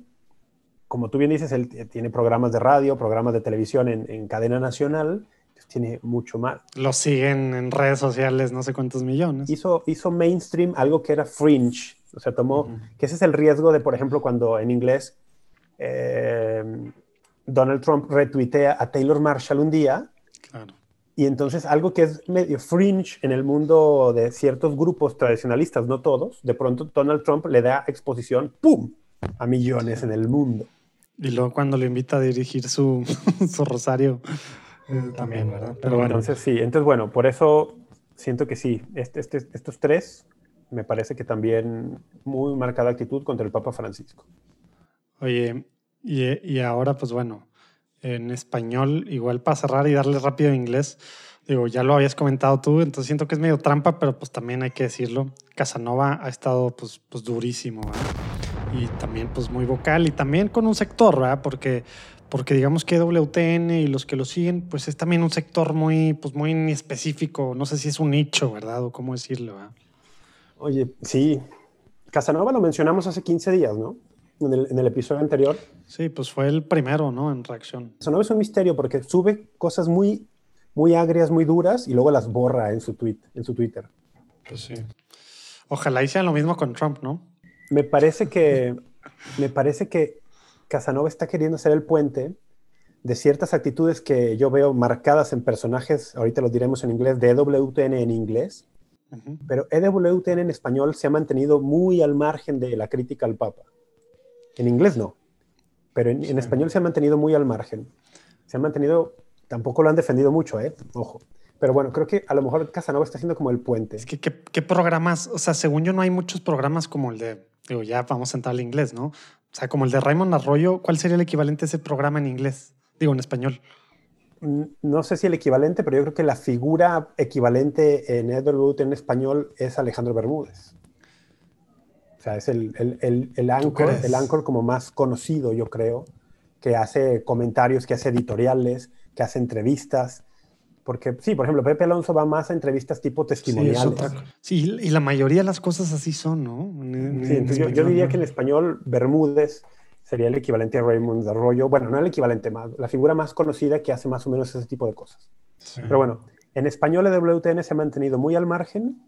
S3: como tú bien dices, él tiene programas de radio, programas de televisión en, en cadena nacional tiene mucho más.
S2: Lo siguen en redes sociales no sé cuántos millones.
S3: Hizo, hizo mainstream algo que era fringe, o sea, tomó, que ese es el riesgo de, por ejemplo, cuando en inglés eh, Donald Trump retuitea a Taylor Marshall un día. Claro. Y entonces algo que es medio fringe en el mundo de ciertos grupos tradicionalistas, no todos, de pronto Donald Trump le da exposición, ¡pum!, a millones en el mundo.
S2: Y luego cuando le invita a dirigir su, su rosario también, ¿verdad?
S3: Pero bueno. Entonces sí, entonces bueno, por eso siento que sí, este, este, estos tres me parece que también muy marcada actitud contra el Papa Francisco.
S2: Oye, y, y ahora pues bueno, en español, igual para cerrar y darle rápido en inglés, digo, ya lo habías comentado tú, entonces siento que es medio trampa, pero pues también hay que decirlo, Casanova ha estado pues, pues durísimo, Y también pues muy vocal y también con un sector, ¿verdad? Porque porque digamos que WTN y los que lo siguen, pues es también un sector muy, pues muy específico, no sé si es un nicho, ¿verdad? O cómo decirlo.
S3: Oye, sí, Casanova lo mencionamos hace 15 días, ¿no? En el, en el, episodio anterior.
S2: Sí, pues fue el primero, ¿no? En reacción.
S3: Casanova es un misterio porque sube cosas muy, muy agrias, muy duras y luego las borra en su, tweet, en su Twitter.
S2: Pues sí. Ojalá hicieran lo mismo con Trump, ¿no?
S3: Me parece que, me parece que Casanova está queriendo ser el puente de ciertas actitudes que yo veo marcadas en personajes, ahorita lo diremos en inglés, de EWTN en inglés, pero EWTN en español se ha mantenido muy al margen de la crítica al Papa. En inglés no, pero en, español se ha mantenido muy al margen. Se ha mantenido, tampoco lo han defendido mucho, ¿eh? Ojo. Pero bueno, creo que a lo mejor Casanova está haciendo como el puente.
S2: Es que, ¿qué, programas? O sea, según yo, no hay muchos programas como el de, digo, ya vamos a entrar al inglés, ¿no? O sea, como el de Raymond Arroyo, ¿cuál sería el equivalente a ese programa en inglés? Digo, en español.
S3: Mm, no sé si el equivalente, pero yo creo que la figura equivalente en EWT en español es Alejandro Bermúdez. Sea, es el, el, el, el anchor, el anchor como más conocido, yo creo, que hace comentarios, que hace editoriales, que hace entrevistas. Porque sí, por ejemplo, Pepe Alonso va más a entrevistas tipo testimoniales.
S2: Sí, y la mayoría de las cosas así son, ¿no?
S3: sí, yo, diría que en español Bermúdez sería el equivalente a Raymond Arroyo. Bueno, no el equivalente, más, la figura más conocida que hace más o menos ese tipo de cosas. Pero bueno, en español el WTN se ha mantenido muy al margen,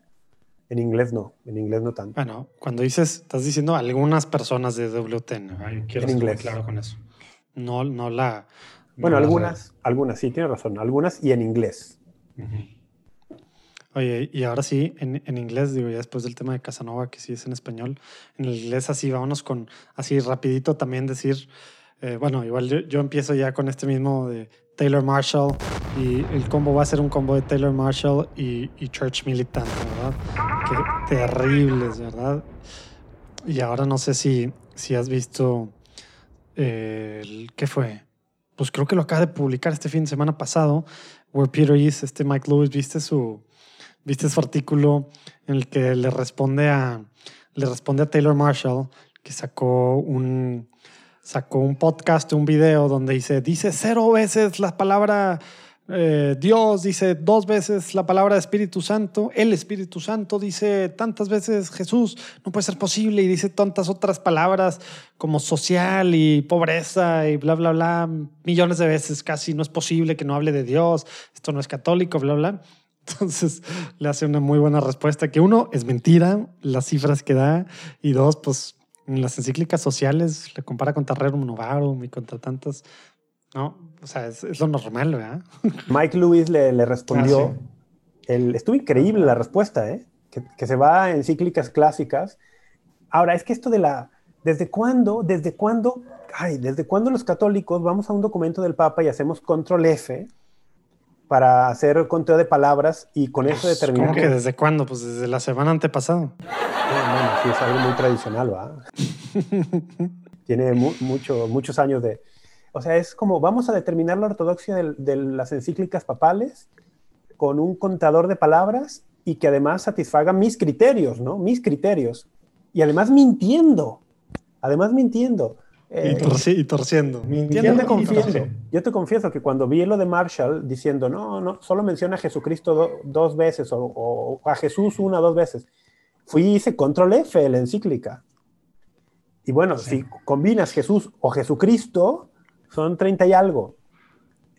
S3: en inglés no, en inglés no tanto.
S2: Bueno, cuando dices, estás diciendo algunas personas de WTN,
S3: quiero en inglés.
S2: claro con eso. No, no la...
S3: Bueno, algunas, algunas, sí, tiene razón, algunas y en inglés.
S2: Oye, y ahora sí, en, en, inglés, digo, ya después del tema de Casanova, que sí es en español, en el inglés así, vámonos con, así rapidito también decir, eh, bueno, igual yo, yo, empiezo ya con este mismo de Taylor Marshall y el combo va a ser un combo de Taylor Marshall y, y Church Militant, ¿verdad? Qué terribles, ¿verdad? Y ahora no sé si, si has visto, el, ¿qué fue? Pues creo que lo acaba de publicar este fin de semana pasado, Where Peter is, este Mike Lewis, ¿viste su, viste su artículo en el que le responde a, le responde a Taylor Marshall, que sacó un, sacó un podcast, un video donde dice, dice cero veces la palabra eh, Dios, dice dos veces la palabra Espíritu Santo, el Espíritu Santo dice tantas veces Jesús, no puede ser posible, y dice tantas otras palabras como social y pobreza y bla, bla, bla, millones de veces casi, no es posible que no hable de Dios, esto no es católico, bla, bla. Entonces le hace una muy buena respuesta, que uno, es mentira las cifras que da, y dos, pues en las encíclicas sociales le compara contra Rerum Novarum y contra tantas. No, o sea, es, lo normal, ¿verdad?
S3: Mike Lewis le, le respondió. Ah, el, estuvo increíble la respuesta, ¿eh? Que, que, se va a encíclicas clásicas. Ahora, es que esto de la. ¿Desde cuándo? ¿Desde cuándo? Ay, ¿desde cuándo los católicos vamos a un documento del Papa y hacemos control F para hacer el conteo de palabras y con eso pues, determinar.
S2: ¿Cómo que desde cuándo? Pues desde la semana antepasada.
S3: Bueno, sí, es algo muy tradicional, ¿va? Tiene mucho, muchos años de... O sea, es como vamos a determinar la ortodoxia de, las encíclicas papales con un contador de palabras y que además satisfaga mis criterios, ¿no? Mis criterios. Y además mintiendo. Además mintiendo.
S2: Eh, y, torciendo.
S3: Yo te, confieso, yo te confieso que cuando vi lo de Marshall diciendo, no, no, solo menciona a Jesucristo dos veces o, o, a Jesús una o dos veces, fui y hice control F la encíclica. Y bueno, si combinas Jesús o Jesucristo, son 30 y algo.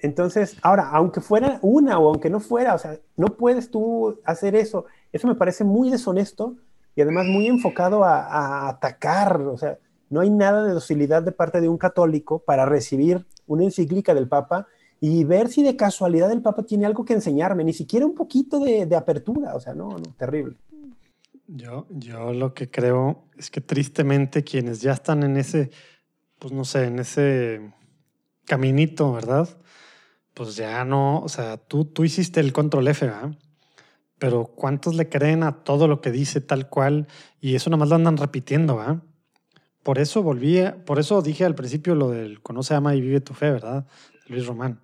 S3: Entonces, ahora, aunque fuera una o aunque no fuera, o sea, no puedes tú hacer eso. Eso me parece muy deshonesto y además muy enfocado a, a atacar, o sea, no hay nada de docilidad de parte de un católico para recibir una encíclica del Papa y ver si de casualidad el Papa tiene algo que enseñarme, ni siquiera un poquito de, de apertura, o sea, no, no, terrible.
S2: Yo, yo lo que creo es que tristemente quienes ya están en ese, pues no sé, en ese caminito, ¿verdad? Pues ya no, o sea, tú, tú hiciste el control F, ¿verdad? Pero ¿cuántos le creen a todo lo que dice tal cual? Y eso nada más lo andan repitiendo, ¿verdad? Por eso volví, por eso dije al principio lo del conoce, ama y vive tu fe, ¿verdad? Luis Román.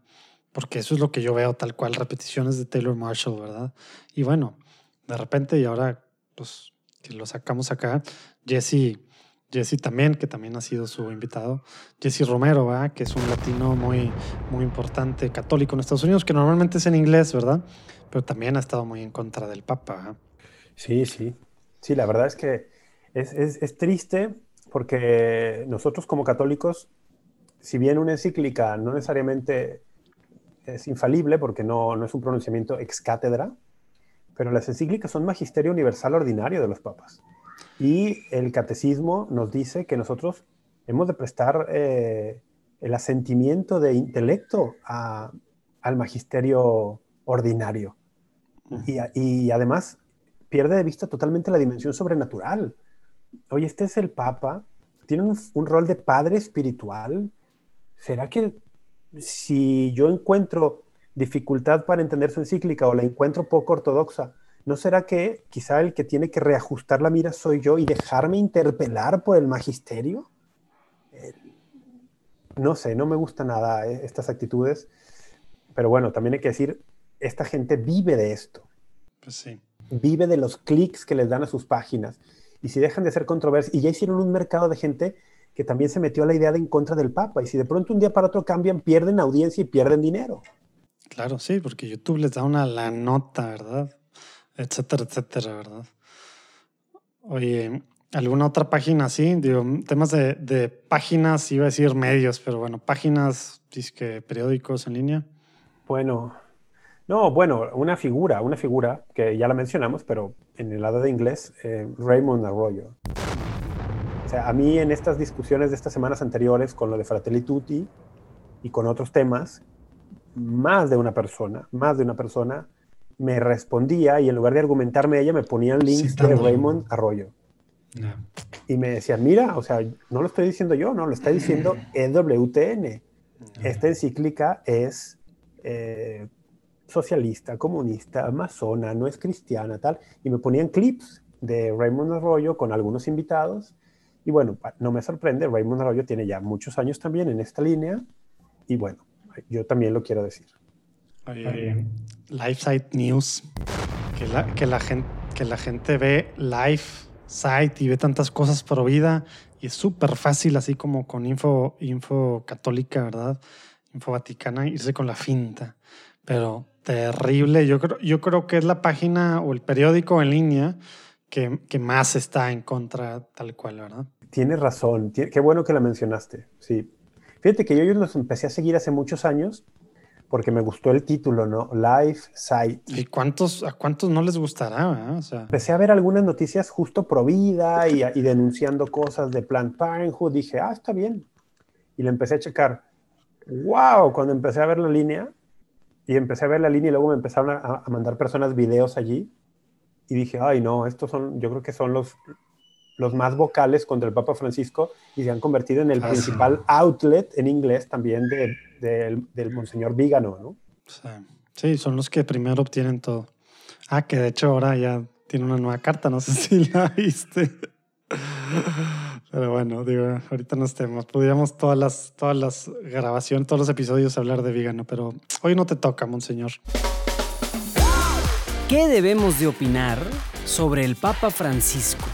S2: Porque eso es lo que yo veo tal cual, repeticiones de Taylor Marshall, ¿verdad? Y bueno, de repente y ahora, pues, lo sacamos acá, Jesse, Jesse también, que también ha sido su invitado, Jesse Romero, ¿verdad? Que es un latino muy, muy importante, católico en Estados Unidos, que normalmente es en inglés, ¿verdad? Pero también ha estado muy en contra del Papa.
S3: Sí, sí. Sí, la verdad es que es, es, es triste porque nosotros como católicos, si bien una encíclica no necesariamente es infalible, porque no, no es un pronunciamiento ex cátedra, pero las encíclicas son magisterio universal ordinario de los papas. Y el catecismo nos dice que nosotros hemos de prestar eh, el asentimiento de intelecto al magisterio ordinario. Y, y, además pierde de vista totalmente la dimensión sobrenatural oye, este es el Papa, tiene un, rol de padre espiritual. ¿Será que si yo encuentro dificultad para entender su encíclica o la encuentro poco ortodoxa, ¿no será que quizá el que tiene que reajustar la mira soy yo y dejarme interpelar por el magisterio? Eh, no sé, no me gusta nada eh, estas actitudes, pero bueno, también hay que decir, esta gente vive de esto.
S2: Pues sí.
S3: Vive de los clics que les dan a sus páginas y si dejan de ser controversias, y ya hicieron un mercado de gente que también se metió a la idea de en contra del Papa. Y si de pronto un día para otro cambian, pierden audiencia y pierden dinero.
S2: Claro, sí, porque YouTube les da una la nota, ¿verdad? Etcétera, etcétera, ¿verdad? Oye, ¿alguna otra página así? Digo, temas de, de páginas, iba a decir medios, pero bueno, páginas, disque periódicos en línea.
S3: Bueno, no, bueno, una figura, una figura que ya la mencionamos, pero en el lado de inglés, eh, Raymond Arroyo. O sea, a mí en estas discusiones de estas semanas anteriores con lo de Fratelli Tutti y con otros temas, más de una persona, más de una persona me respondía y en lugar de argumentarme ella, me ponían links de Raymond Arroyo. Y me decían, mira, o sea, no lo estoy diciendo yo, no, lo está diciendo EWTN. Esta encíclica es eh, socialista, comunista, amazona, no es cristiana, tal. Y me ponían clips de Raymond Arroyo con algunos invitados. Y bueno, no me sorprende, Raymond Arroyo tiene ya muchos años también en esta línea. Y bueno, yo también lo quiero decir.
S2: Oye, Site News, que la, que la, gente, que la gente ve live site y ve tantas cosas por vida y es súper fácil, así como con info, info católica, ¿verdad? Info vaticana, irse con la finta. Pero terrible. Yo creo, yo creo que es la página o el periódico en línea que, que más está en contra tal cual, ¿verdad?
S3: Tienes razón. Qué bueno que la mencionaste. Sí. Fíjate que yo, yo los empecé a seguir hace muchos años porque me gustó el título, ¿no? Live Site.
S2: ¿Y cuántos, a cuántos no les gustará? O sea...
S3: Empecé a ver algunas noticias justo pro vida y, y, denunciando cosas de Planned Parenthood. Dije, ah, está bien. Y le empecé a checar. ¡Wow! Cuando empecé a ver la línea, y empecé a ver la línea y luego me empezaron a, a mandar personas videos allí. Y dije, ay, no, estos son, yo creo que son los, los más vocales contra el Papa Francisco y se han convertido en el ah, principal outlet en inglés también de, del Monseñor Vígano, ¿no?
S2: Sí. son los que primero obtienen todo. Ah, que de hecho ahora ya tiene una nueva carta, no sé si la viste. Pero bueno, digo, ahorita no estemos. Podríamos todas las, todas las grabaciones, todos los episodios hablar de Vígano, pero hoy no te toca, Monseñor.
S1: ¿Qué debemos de opinar sobre el Papa Francisco?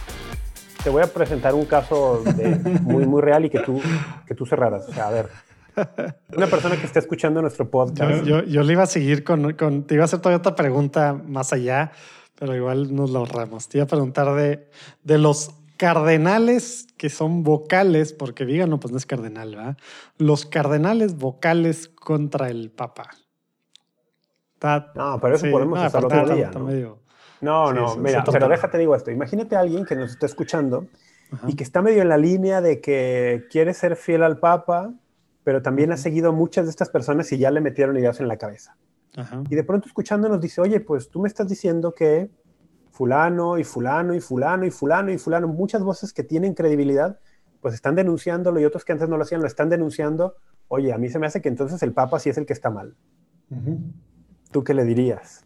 S3: te voy a presentar un caso muy, muy real y que tú, que tú cerraras. O sea, a ver, una persona que está escuchando nuestro podcast.
S2: Yo, yo, le iba a seguir con, con, Te iba a hacer todavía otra pregunta más allá, pero igual nos lo ahorramos. Te iba a preguntar de, de los cardenales que son vocales, porque no pues no es cardenal, ¿verdad? Los cardenales vocales contra el Papa.
S3: no, pero eso podemos hacerlo otro día. ¿no? No, no, mira, pero déjate digo esto. Imagínate a alguien que nos está escuchando y que está medio en la línea de que quiere ser fiel al Papa, pero también ha seguido muchas de estas personas y ya le metieron ideas en la cabeza. Y de pronto escuchándonos dice, oye, pues tú me estás diciendo que fulano y fulano y fulano y fulano y fulano, muchas voces que tienen credibilidad, pues están denunciándolo y otros que antes no lo hacían lo están denunciando. Oye, a mí se me hace que entonces el Papa sí es el que está mal. ¿Tú qué le dirías?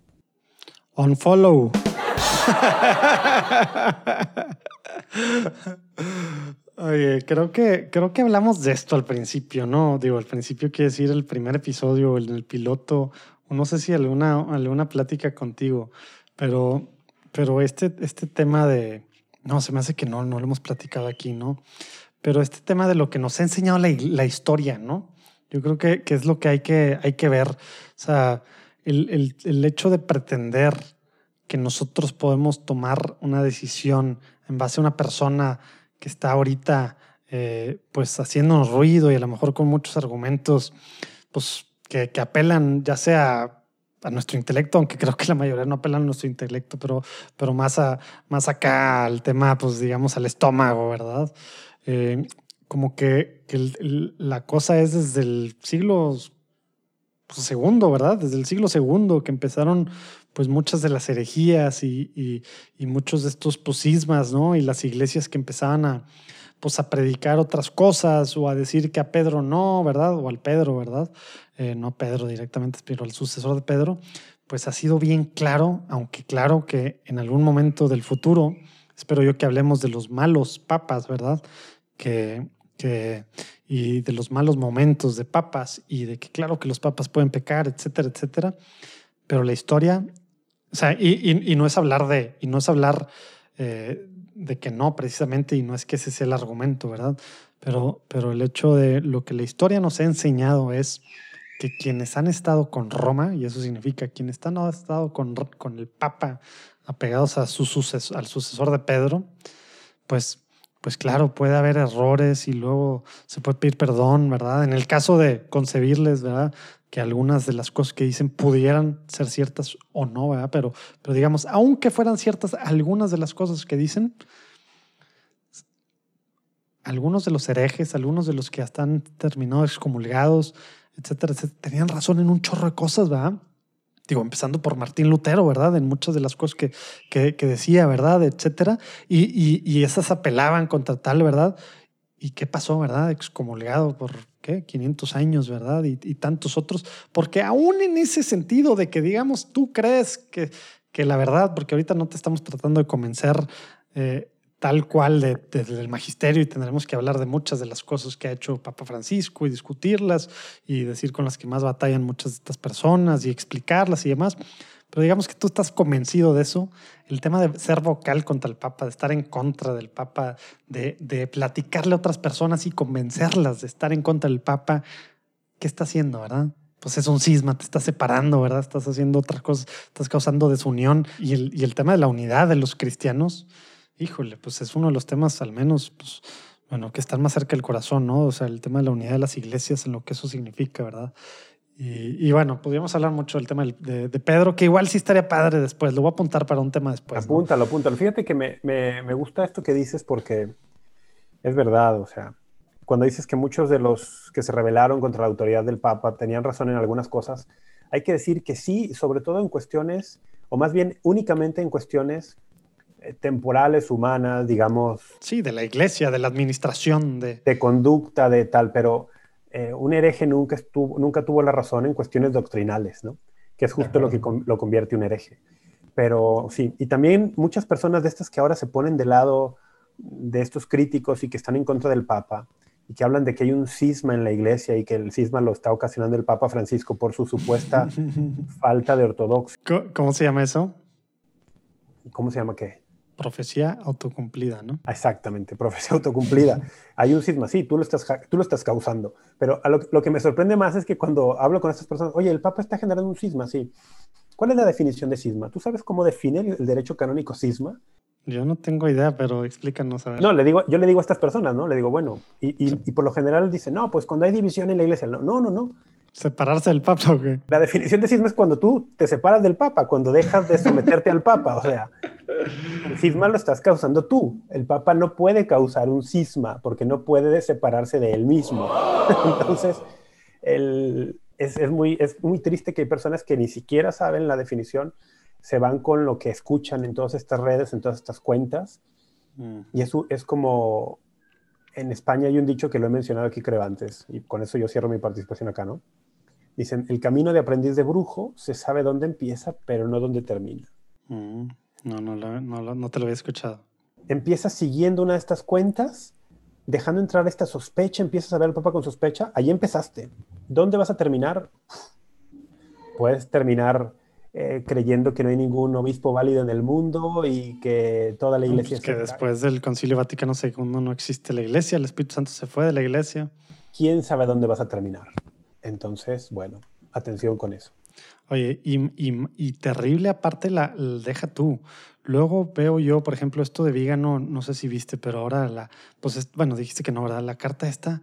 S2: Unfollow. Oye, creo que, creo que hablamos de esto al principio, ¿no? Digo, al principio quiere decir el primer episodio, el, el piloto, o no sé si alguna, alguna plática contigo, pero, pero este, este tema de, no, se me hace que no, no lo hemos platicado aquí, ¿no? Pero este tema de lo que nos ha enseñado la, la historia, ¿no? Yo creo que, que, es lo que hay que, hay que ver. O sea, el, el, el hecho de pretender que nosotros podemos tomar una decisión en base a una persona que está ahorita eh, pues haciéndonos ruido y a lo mejor con muchos argumentos pues que, apelan ya sea a nuestro intelecto, aunque creo que la mayoría no apelan a nuestro intelecto, pero, pero más, a, más acá al tema, pues digamos, al estómago, ¿verdad? Eh, como que, la cosa es desde el siglo segundo, ¿verdad? Desde el siglo segundo que empezaron pues muchas de las herejías y, y, muchos de estos posismas, ¿no? Y las iglesias que empezaban a, pues a predicar otras cosas o a decir que a Pedro no, ¿verdad? O al Pedro, ¿verdad? Eh, no a Pedro directamente, pero al sucesor de Pedro, pues ha sido bien claro, aunque claro que en algún momento del futuro, espero yo que hablemos de los malos papas, ¿verdad? Que, que, y de los malos momentos de papas y de que claro que los papas pueden pecar, etcétera, etcétera. Pero la historia o sea, y, y, no es hablar de, y no es hablar eh, de que no, precisamente, y no es que ese sea el argumento, ¿verdad? Pero, pero el hecho de lo que la historia nos ha enseñado es que quienes han estado con Roma, y eso significa quienes han estado con, con el Papa apegados a su sucesor, al sucesor de Pedro, pues, pues claro, puede haber errores y luego se puede pedir perdón, ¿verdad? En el caso de concebirles, ¿verdad? Que algunas de las cosas que dicen pudieran ser ciertas o no, ¿verdad? Pero, pero digamos, aunque fueran ciertas algunas de las cosas que dicen, algunos de los herejes, algunos de los que hasta han terminado excomulgados, etcétera, etcétera, tenían razón en un chorro de cosas, ¿verdad? Digo, empezando por Martín Lutero, ¿verdad? En muchas de las cosas que, que, decía, ¿verdad? Etcétera. Y, y, esas apelaban contra tal, ¿verdad? ¿Y qué pasó, verdad? Excomulgado por, ¿qué? 500 años, ¿verdad? Y, tantos otros. Porque aún en ese sentido de que, digamos, tú crees que, que la verdad, porque ahorita no te estamos tratando de convencer eh, tal cual desde el magisterio y tendremos que hablar de muchas de las cosas que ha hecho Papa Francisco y discutirlas y decir con las que más batallan muchas de estas personas y explicarlas y demás. Pero digamos que tú estás convencido de eso, el tema de ser vocal contra el Papa, de estar en contra del Papa, de, de platicarle a otras personas y convencerlas de estar en contra del Papa, ¿qué está haciendo, verdad? pues es un cisma, te estás separando, ¿verdad? Estás haciendo otras cosas, estás causando desunión. Y el, y el tema de la unidad de los cristianos, híjole, pues es uno de los temas al menos, pues, bueno, que están más cerca del corazón, ¿no? O sea, el tema de la unidad de las iglesias, en lo que eso significa, ¿verdad? Y, bueno, podríamos hablar mucho del tema de, Pedro, que igual sí estaría padre después, lo voy a apuntar para un tema después.
S3: Apúntalo, apúntalo. Fíjate que me, me, me gusta esto que dices porque es verdad, o sea, cuando dices que muchos de los que se rebelaron contra la autoridad del Papa tenían razón en algunas cosas, hay que decir que sí, sobre todo en cuestiones, o más bien únicamente en cuestiones eh, temporales, humanas, digamos.
S2: Sí, de la iglesia, de la administración. De,
S3: de conducta, de tal, pero eh, un hereje nunca, estuvo, nunca tuvo la razón en cuestiones doctrinales, ¿no? Que es justo lo que lo convierte un hereje. Pero sí, y también muchas personas de estas que ahora se ponen de lado de estos críticos y que están en contra del Papa y que hablan de que hay un cisma en la iglesia y que el cisma lo está ocasionando el Papa Francisco por su supuesta falta de ortodoxia.
S2: ¿Cómo se llama eso?
S3: ¿Cómo se llama qué?
S2: Profecía autocumplida, ¿no?
S3: Exactamente, profecía autocumplida. Hay un cisma, sí, tú lo estás, tú lo estás causando. Pero lo, que me sorprende más es que cuando hablo con estas personas, oye, el Papa está generando un cisma, sí. ¿Cuál es la definición de cisma? ¿Tú sabes cómo define el derecho canónico cisma?
S2: Yo no tengo idea, pero explícanos a ver.
S3: No, le digo, yo le digo a estas personas, ¿no? Le digo, bueno, y, y, por lo general dice, no, pues cuando hay división en la iglesia, no, no, no, no.
S2: ¿Separarse del Papa o qué?
S3: La definición de cisma es cuando tú te separas del Papa, cuando dejas de someterte al Papa. O sea, el cisma lo estás causando tú. El Papa no puede causar un cisma porque no puede separarse de él mismo. Entonces, es, es, muy, es muy triste que hay personas que ni siquiera saben la definición, se van con lo que escuchan en todas estas redes, en todas estas cuentas. Mm. Y eso es como en España hay un dicho que lo he mencionado aquí creo antes, y con eso yo cierro mi participación acá, ¿no? Dicen, el camino de aprendiz de brujo se sabe dónde empieza, pero no dónde termina.
S2: Mm, no, no, no, no, te lo había escuchado.
S3: Empiezas siguiendo una de estas cuentas, dejando entrar esta sospecha, empiezas a ver al Papa con sospecha, ahí empezaste. ¿Dónde vas a terminar? Puedes terminar eh, creyendo que no hay ningún obispo válido en el mundo y que toda la iglesia...
S2: Pues que después del Concilio Vaticano II no existe la iglesia, el Espíritu Santo se fue de la iglesia.
S3: ¿Quién sabe dónde vas a terminar? Entonces, bueno, atención con eso.
S2: Oye, y, terrible aparte la, deja tú. Luego veo yo, por ejemplo, esto de Vígano, no sé si viste, pero ahora la, pues bueno, dijiste que no, ¿verdad? La carta esta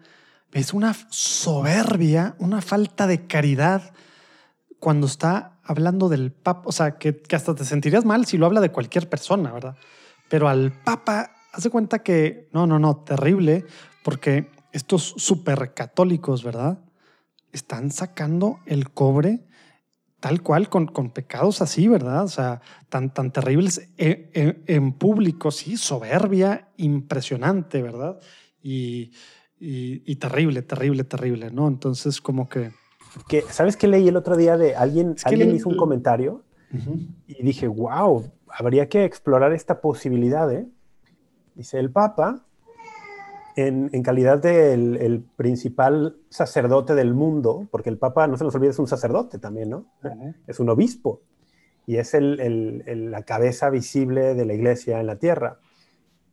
S2: es una soberbia, una falta de caridad cuando está hablando del Papa, o sea, que, que hasta te sentirías mal si lo habla de cualquier persona, ¿verdad? Pero al Papa, hace cuenta que, no, no, no, terrible, porque estos supercatólicos, ¿verdad? Están sacando el cobre tal cual, con, con pecados así, ¿verdad? O sea, tan, tan terribles en, en, público, sí, soberbia, impresionante, ¿verdad? Y, y, terrible, terrible, terrible, ¿no? Entonces, como que...
S3: que ¿Sabes qué leí el otro día de alguien? alguien hizo un comentario y dije, wow, habría que explorar esta posibilidad, ¿eh? Dice, el Papa en, calidad de el, principal sacerdote del mundo, porque el Papa, no se nos olvide, es un sacerdote también, ¿no? Es un obispo y es el, la cabeza visible de la iglesia en la tierra.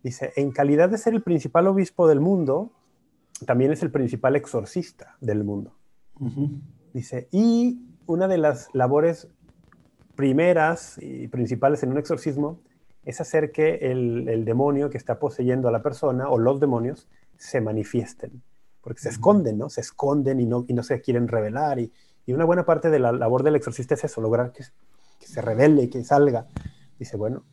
S3: Dice, en calidad de ser el principal obispo del mundo, también es el principal exorcista del mundo. Dice, y una de las labores primeras y principales en un exorcismo es hacer que el, demonio que está poseyendo a la persona o los demonios se manifiesten, porque se esconden, ¿no? Se esconden y no, y no se quieren revelar. Y, y, una buena parte de la labor del exorcista es eso, lograr que, que se revele, que salga. Dice, bueno,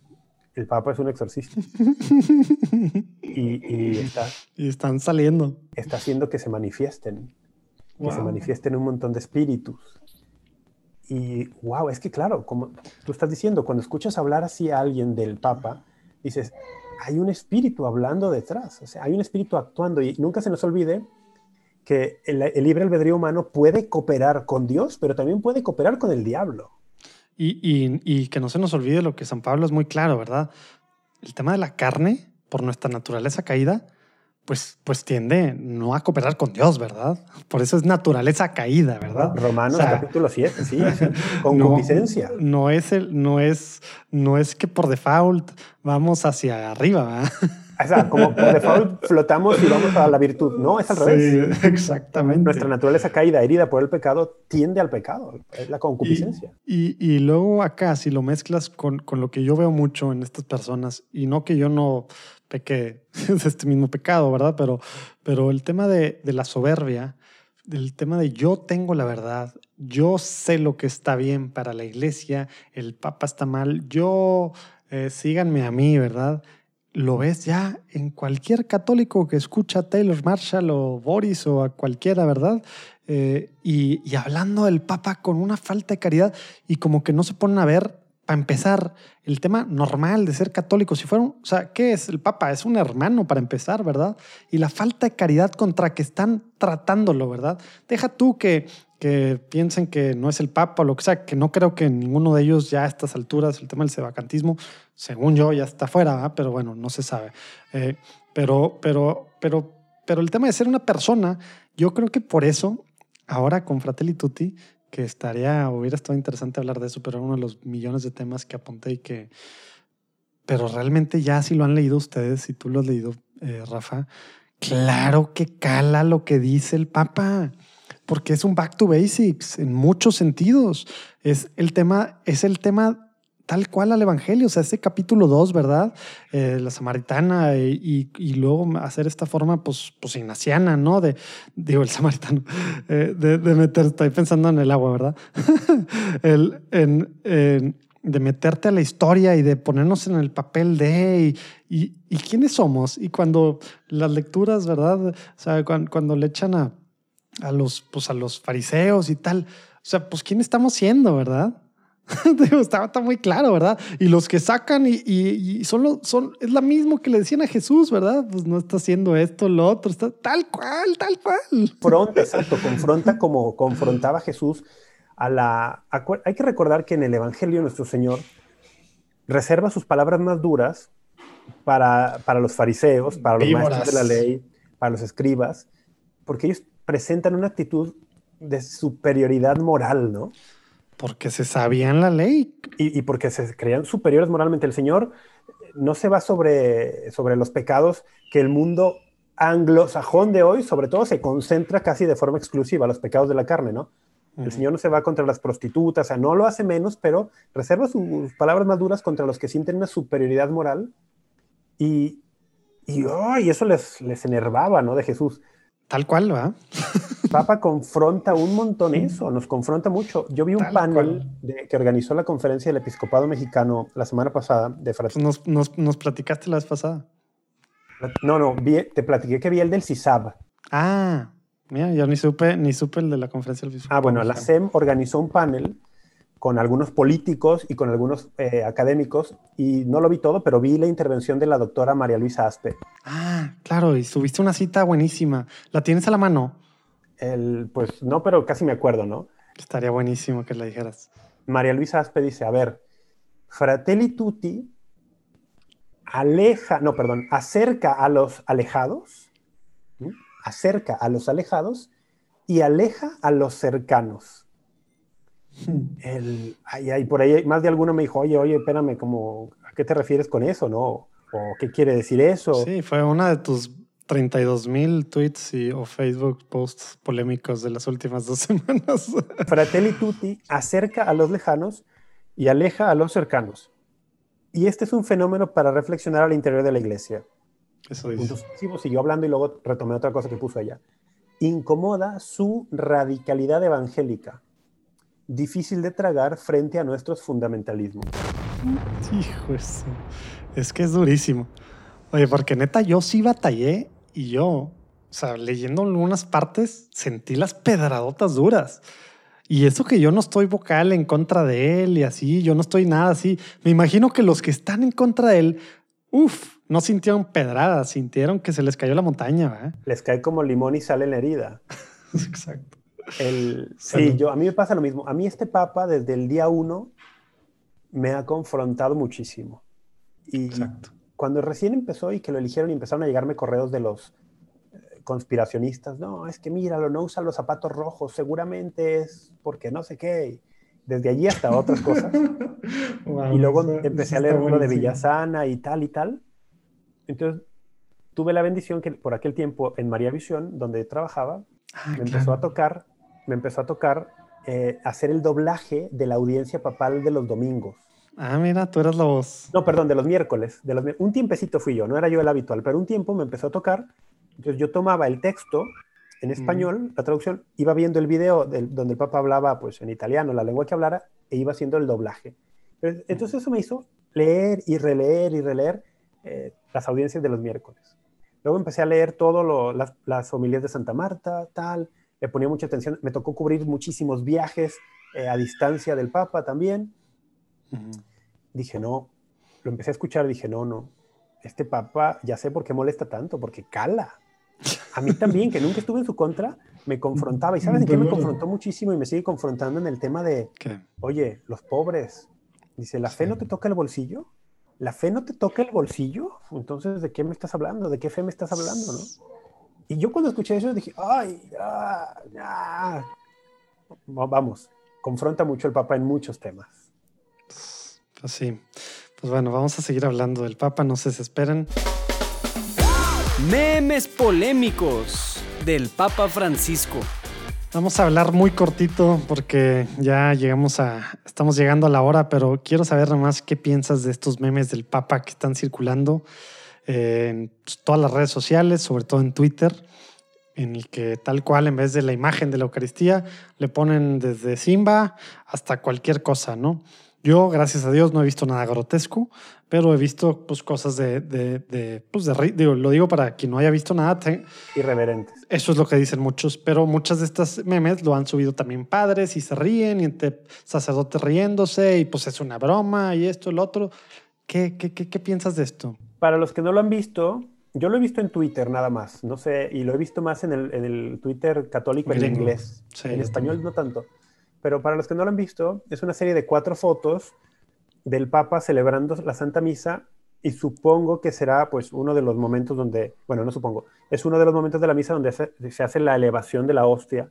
S3: el Papa es un exorcista. y, está,
S2: y están saliendo.
S3: Está haciendo que se manifiesten, que se manifiesten un montón de espíritus. Y wow, es que claro, como tú estás diciendo, cuando escuchas hablar así a alguien del Papa, dices, hay un espíritu hablando detrás, o sea, hay un espíritu actuando y nunca se nos olvide que el, el libre albedrío humano puede cooperar con Dios, pero también puede cooperar con el diablo.
S2: Y, y, y, que no se nos olvide lo que San Pablo es muy claro, ¿verdad? El tema de la carne, por nuestra naturaleza caída, pues, pues tiende no a cooperar con Dios, ¿verdad? Por eso es naturaleza caída, ¿verdad?
S3: Romanos capítulo 7, sí, con no,
S2: No es, el, no, es, no es que por default vamos hacia arriba, ¿verdad?
S3: O sea, como por default flotamos y vamos a la virtud. No, es al revés.
S2: Sí, exactamente.
S3: Nuestra naturaleza caída, herida por el pecado, tiende al pecado, es la concupiscencia.
S2: Y, y, y luego acá, si lo mezclas con, con, lo que yo veo mucho en estas personas, y no que yo no peque de este mismo pecado, ¿verdad? Pero, pero el tema de, de la soberbia, el tema de yo tengo la verdad, yo sé lo que está bien para la iglesia, el papa está mal, yo eh, síganme a mí, ¿verdad? lo ves ya en cualquier católico que escucha a Taylor Marshall o Boris o a cualquiera, ¿verdad? Eh, y, y, hablando del Papa con una falta de caridad y como que no se ponen a ver, para empezar, el tema normal de ser católico. Si fueron, o sea, ¿qué es el Papa? Es un hermano para empezar, ¿verdad? Y la falta de caridad contra que están tratándolo, ¿verdad? Deja tú que que piensen que no es el Papa o lo que sea, que no creo que ninguno de ellos ya a estas alturas, el tema del sebacantismo, según yo, ya está fuera, pero bueno, no se sabe. Eh, pero, pero, pero, pero el tema de ser una persona, yo creo que por eso, ahora con Fratelli Tutti, que estaría, hubiera estado interesante hablar de eso, pero era uno de los millones de temas que apunté y que, pero realmente ya si lo han leído ustedes, si tú lo has leído, eh, Rafa, claro que cala lo que dice el Papa porque es un back to basics en muchos sentidos. Es el tema, es el tema tal cual al Evangelio, o sea, ese capítulo 2, ¿verdad? Eh, la samaritana y, y, luego hacer esta forma, pues, pues ignaciana, ¿no? De, digo, el samaritano, eh, de, de, meter, estoy pensando en el agua, ¿verdad? el, en, en, de meterte a la historia y de ponernos en el papel de, y, y, y quiénes somos. Y cuando las lecturas, ¿verdad? O sea, cuando, cuando le echan a a los, pues a los fariseos y tal. O sea, pues ¿quién estamos siendo, verdad? está, está, muy claro, ¿verdad? Y los que sacan y, y, y son, son, es la mismo que le decían a Jesús, ¿verdad? Pues no está haciendo esto, lo otro, está tal cual, tal cual.
S3: Confronta, exacto, confronta como confrontaba Jesús a la... A, hay que recordar que en el Evangelio nuestro Señor reserva sus palabras más duras para, para los fariseos, para los Víboras. maestros de la ley, para los escribas, porque ellos presentan una actitud de superioridad moral, ¿no?
S2: Porque se sabían la ley.
S3: Y, y, porque se creían superiores moralmente. El Señor no se va sobre, sobre los pecados que el mundo anglosajón de hoy, sobre todo, se concentra casi de forma exclusiva, los pecados de la carne, ¿no? El Señor no se va contra las prostitutas, o sea, no lo hace menos, pero reserva sus palabras más duras contra los que sienten una superioridad moral y, y, oh, y eso les, les enervaba, ¿no? De Jesús.
S2: Tal cual, ¿va?
S3: Papa confronta un montón eso, nos confronta mucho. Yo vi un Tal panel de, que organizó la conferencia del episcopado mexicano la semana pasada de
S2: Francia. Nos, nos, nos, platicaste la vez pasada.
S3: No, no, vi, te platiqué que vi el del CISAB.
S2: Ah, mira, yo ni supe, ni supe el de la conferencia del episcopado.
S3: Ah, bueno, la SEM organizó un panel con algunos políticos y con algunos eh, académicos, y no lo vi todo, pero vi la intervención de la doctora María Luisa Aspe.
S2: Ah, claro, y subiste una cita buenísima. ¿La tienes a la mano?
S3: El, pues no, pero casi me acuerdo, ¿no?
S2: Estaría buenísimo que la dijeras.
S3: María Luisa Aspe dice, a ver, Fratelli Tutti aleja, no, perdón, acerca a los alejados, ¿sí? acerca a los alejados y aleja a los cercanos. El, ay, ay, por ahí más de alguno me dijo, oye, oye, espérame, como, ¿a qué te refieres con eso? ¿no? ¿O qué quiere decir eso?
S2: Sí, fue una de tus 32 mil tweets y, o Facebook posts polémicos de las últimas dos semanas.
S3: Fratelli Tutti acerca a los lejanos y aleja a los cercanos. Y este es un fenómeno para reflexionar al interior de la iglesia.
S2: Eso dice.
S3: Entonces, siguió hablando y luego retomé otra cosa que puso ella. Incomoda su radicalidad evangélica, difícil de tragar frente a nuestros fundamentalismos.
S2: Hijo eso. Es que es durísimo. Oye, porque neta, yo sí batallé y yo, o sea, leyendo algunas partes, sentí las pedradotas duras. Y eso que yo no estoy vocal en contra de él y así, yo no estoy nada así. Me imagino que los que están en contra de él, uff, no sintieron pedradas, sintieron que se les cayó la montaña. ¿verdad?
S3: Les cae como limón y sale en la herida.
S2: Exacto.
S3: El, sí, yo, a mí me pasa lo mismo. A mí este papa desde el día uno me ha confrontado muchísimo. Y
S2: Exacto.
S3: cuando recién empezó y que lo eligieron y empezaron a llegarme correos de los eh, conspiracionistas, no, es que míralo, no usa los zapatos rojos, seguramente es porque no sé qué. Desde allí hasta otras cosas. Y luego empecé a leer lo de Villasana y tal y tal. Entonces tuve la bendición que por aquel tiempo en María Visión, donde trabajaba,
S2: Ah,
S3: me empezó a tocar, me empezó a tocar eh, hacer el doblaje de la audiencia papal de los domingos.
S2: Ah, mira, tú eras la voz.
S3: No, perdón, de los miércoles. De los, un tiempecito fui yo, no era yo el habitual, pero un tiempo me empezó a tocar. Entonces yo tomaba el texto en español, la traducción, iba viendo el video del- donde el Papa hablaba pues en italiano, la lengua que hablara, e iba haciendo el doblaje. Entonces eso me hizo leer y releer y releer eh, las audiencias de los miércoles. Luego empecé a leer todas las, las homilías de Santa Marta, tal, le ponía mucha atención, me tocó cubrir muchísimos viajes eh, a distancia del Papa también dije, no, lo empecé a escuchar, dije, no, no, este papa, ya sé por qué molesta tanto, porque cala. A mí también, que nunca estuve en su contra, me confrontaba. ¿Y sabes en qué me confrontó muchísimo y me sigue confrontando en el tema de,
S2: ¿Qué?
S3: oye, los pobres? Dice, ¿la fe no te toca el bolsillo? ¿La fe no te toca el bolsillo? Entonces, ¿de qué me estás hablando? ¿De qué fe me estás hablando, no? Y yo cuando escuché eso dije, ay, ah, ah". Va- vamos, confronta mucho el papa en muchos temas.
S2: Pues sí. Pues bueno, vamos a seguir hablando del Papa, no se desesperen.
S1: Memes polémicos del Papa Francisco.
S2: Vamos a hablar muy cortito porque ya llegamos a, estamos llegando a la hora, pero quiero saber nada más qué piensas de estos memes del Papa que están circulando en todas las redes sociales, sobre todo en Twitter, en el que tal cual en vez de la imagen de la Eucaristía le ponen desde Simba hasta cualquier cosa, ¿no? Yo, gracias a Dios, no he visto nada grotesco, pero he visto pues, cosas de, de, de, pues, de digo, lo digo para quien no haya visto nada, te-
S3: Irreverentes.
S2: eso es lo que dicen muchos, pero muchas de estas memes lo han subido también padres y se ríen y entre sacerdotes riéndose y pues es una broma y esto, el otro. ¿Qué, qué, qué, qué piensas de esto?
S3: Para los que no lo han visto, yo lo he visto en Twitter nada más, no sé, y lo he visto más en el, en el Twitter católico en inglés.
S2: Sí,
S3: en español no tanto. Pero para los que no lo han visto, es una serie de cuatro fotos del Papa celebrando la Santa Misa y supongo que será pues uno de los momentos donde, bueno, no supongo, es uno de los momentos de la misa donde se, se hace la elevación de la hostia.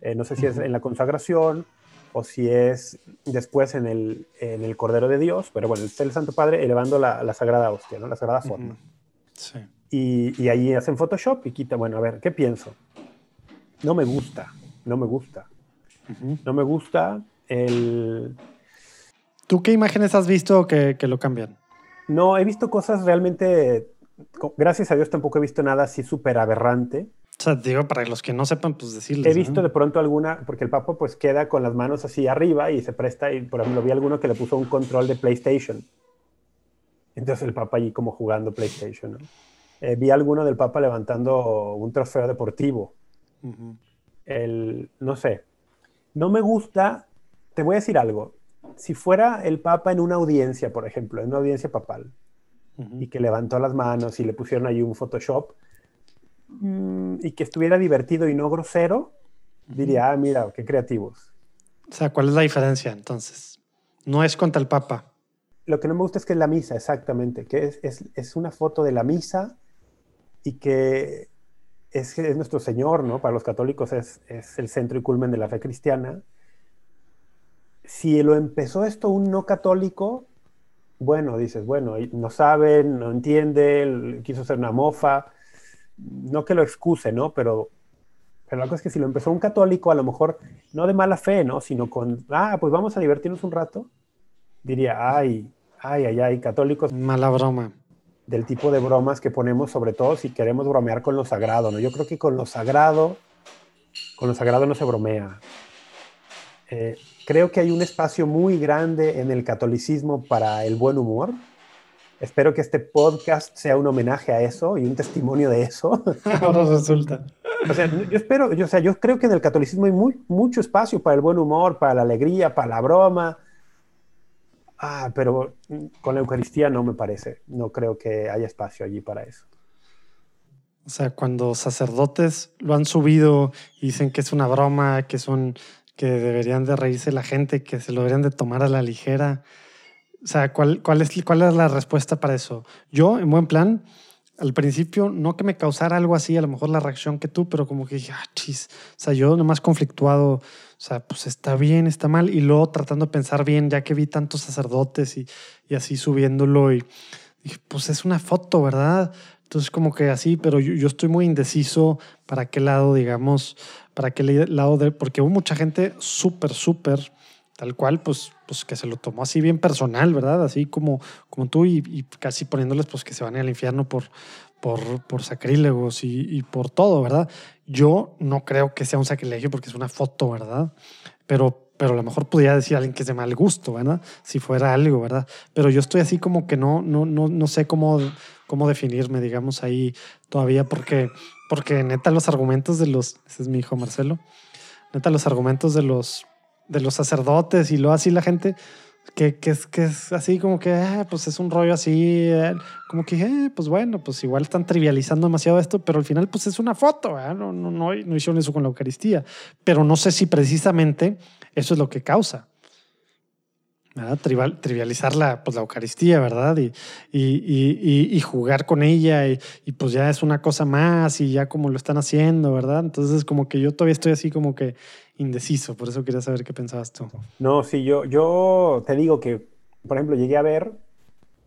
S3: Eh, no sé si es en la consagración o si es después en el, en el Cordero de Dios, pero bueno, está el Santo Padre elevando la, la Sagrada Hostia, ¿no? La Sagrada Forma.
S2: Ujú. Sí.
S3: Y, y ahí hacen Photoshop y quita, bueno, a ver, ¿qué pienso? No me gusta, no me gusta.
S2: Ujú.
S3: No me gusta el...
S2: ¿Tú qué imágenes has visto que, que lo cambian?
S3: No, he visto cosas realmente... Gracias a Dios tampoco he visto nada así súper aberrante.
S2: O sea, digo, para los que no sepan, pues decirles.
S3: He visto
S2: ¿no?
S3: de pronto alguna, porque el Papa pues queda con las manos así arriba y se presta, y por ejemplo vi alguno que le puso un control de PlayStation. Entonces el Papa allí como jugando PlayStation. ¿no? Eh, vi alguno del Papa levantando un trofeo deportivo. El, no sé, no me gusta, te voy a decir algo, si fuera el Papa en una audiencia, por ejemplo, en una audiencia papal, y que levantó las manos y le pusieron ahí un Photoshop, y que estuviera divertido y no grosero, diría, ah, mira, qué creativos.
S2: O sea, ¿cuál es la diferencia entonces? No es contra el Papa.
S3: Lo que no me gusta es que es la misa, exactamente, que es, es, es una foto de la misa y que es, es nuestro Señor, ¿no? Para los católicos es, es el centro y culmen de la fe cristiana. Si lo empezó esto un no católico, bueno, dices, bueno, no sabe, no entiende, quiso ser una mofa. No que lo excuse, ¿no? Pero, pero la cosa es que si lo empezó un católico, a lo mejor no de mala fe, ¿no? Sino con, ah, pues vamos a divertirnos un rato, diría, ay, ay, ay, ay, católicos.
S2: Mala broma.
S3: Del tipo de bromas que ponemos, sobre todo si queremos bromear con lo sagrado, ¿no? Yo creo que con lo sagrado, con lo sagrado no se bromea. Eh, creo que hay un espacio muy grande en el catolicismo para el buen humor. Espero que este podcast sea un homenaje a eso y un testimonio de eso.
S2: Ahora resulta.
S3: O sea, yo espero, yo, o sea, yo creo que en el catolicismo hay muy, mucho espacio para el buen humor, para la alegría, para la broma. Ah, pero con la Eucaristía no me parece. No creo que haya espacio allí para eso.
S2: O sea, cuando sacerdotes lo han subido y dicen que es una broma, que son que deberían de reírse la gente, que se lo deberían de tomar a la ligera. O sea, ¿cuál, es, ¿cuál es la respuesta para eso? Yo, en buen plan, al principio, no que me causara algo así, a lo mejor la reacción que tú, pero como que dije, ah, chis. O sea, yo nomás conflictuado, o sea, pues está bien, está mal. Y luego tratando de pensar bien, ya que vi tantos sacerdotes y, y así subiéndolo, y dije, pues es una foto, ¿verdad? Entonces, como que así, pero yo, yo estoy muy indeciso para qué lado, digamos, para qué lado de, porque hubo mucha gente súper, súper, tal cual, pues, pues que se lo tomó así bien personal, ¿verdad? Así como, como tú y, casi poniéndoles pues que se van al infierno por, por, por sacrílegos y, por todo, ¿verdad? Yo no creo que sea un sacrilegio porque es una foto, ¿verdad? Pero, pero a lo mejor podría decir alguien que es de mal gusto, ¿verdad? Si fuera algo, ¿verdad? Pero yo estoy así como que no, no, no, no sé cómo, cómo definirme, digamos, ahí todavía porque porque neta los argumentos de los, ese es mi hijo Marcelo, neta los argumentos de los, de los sacerdotes y lo así la gente, que, que, es, que es así como que, ah, pues es un rollo así, eh, como que, eh, pues bueno, pues igual están trivializando demasiado esto, pero al final pues es una foto, no, no, no, no hicieron eso con la Eucaristía, pero no sé si precisamente eso es lo que causa. trivializar la, pues, la Eucaristía, ¿verdad? Y, y, y, jugar con ella y, pues ya es una cosa más y ya como lo están haciendo, ¿verdad? Entonces como que yo todavía estoy así como que indeciso, por eso quería saber qué pensabas tú.
S3: No, sí, yo, yo te digo que, por ejemplo, llegué a ver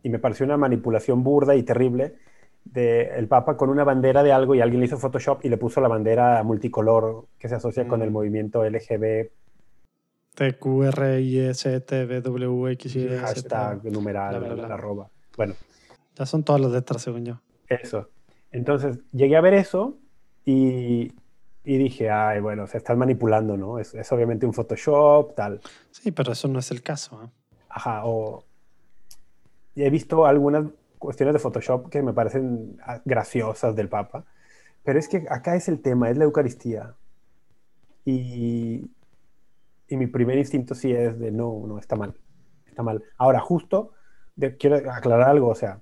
S3: y me pareció una manipulación burda y terrible de el Papa con una bandera de algo y alguien le hizo Photoshop y le puso la bandera multicolor que se asocia con el mm. movimiento LGB
S2: T, Q, R, I, S, T, V, W, X, Y,
S3: Hashtag, numeral, arroba. Bueno.
S2: Ya son todas las letras, según yo.
S3: Eso. Entonces, llegué a ver eso y, y dije, ay, bueno, se están manipulando, ¿no? Es, es, obviamente un Photoshop, tal.
S2: Sí, pero eso no es el caso. ¿eh?
S3: Ajá, o... he visto algunas cuestiones de Photoshop que me parecen graciosas del Papa, pero es que acá es el tema, es la Eucaristía. Y, y mi primer instinto sí es de no, no, está mal, está mal. Ahora, justo, quiero aclarar algo, o sea,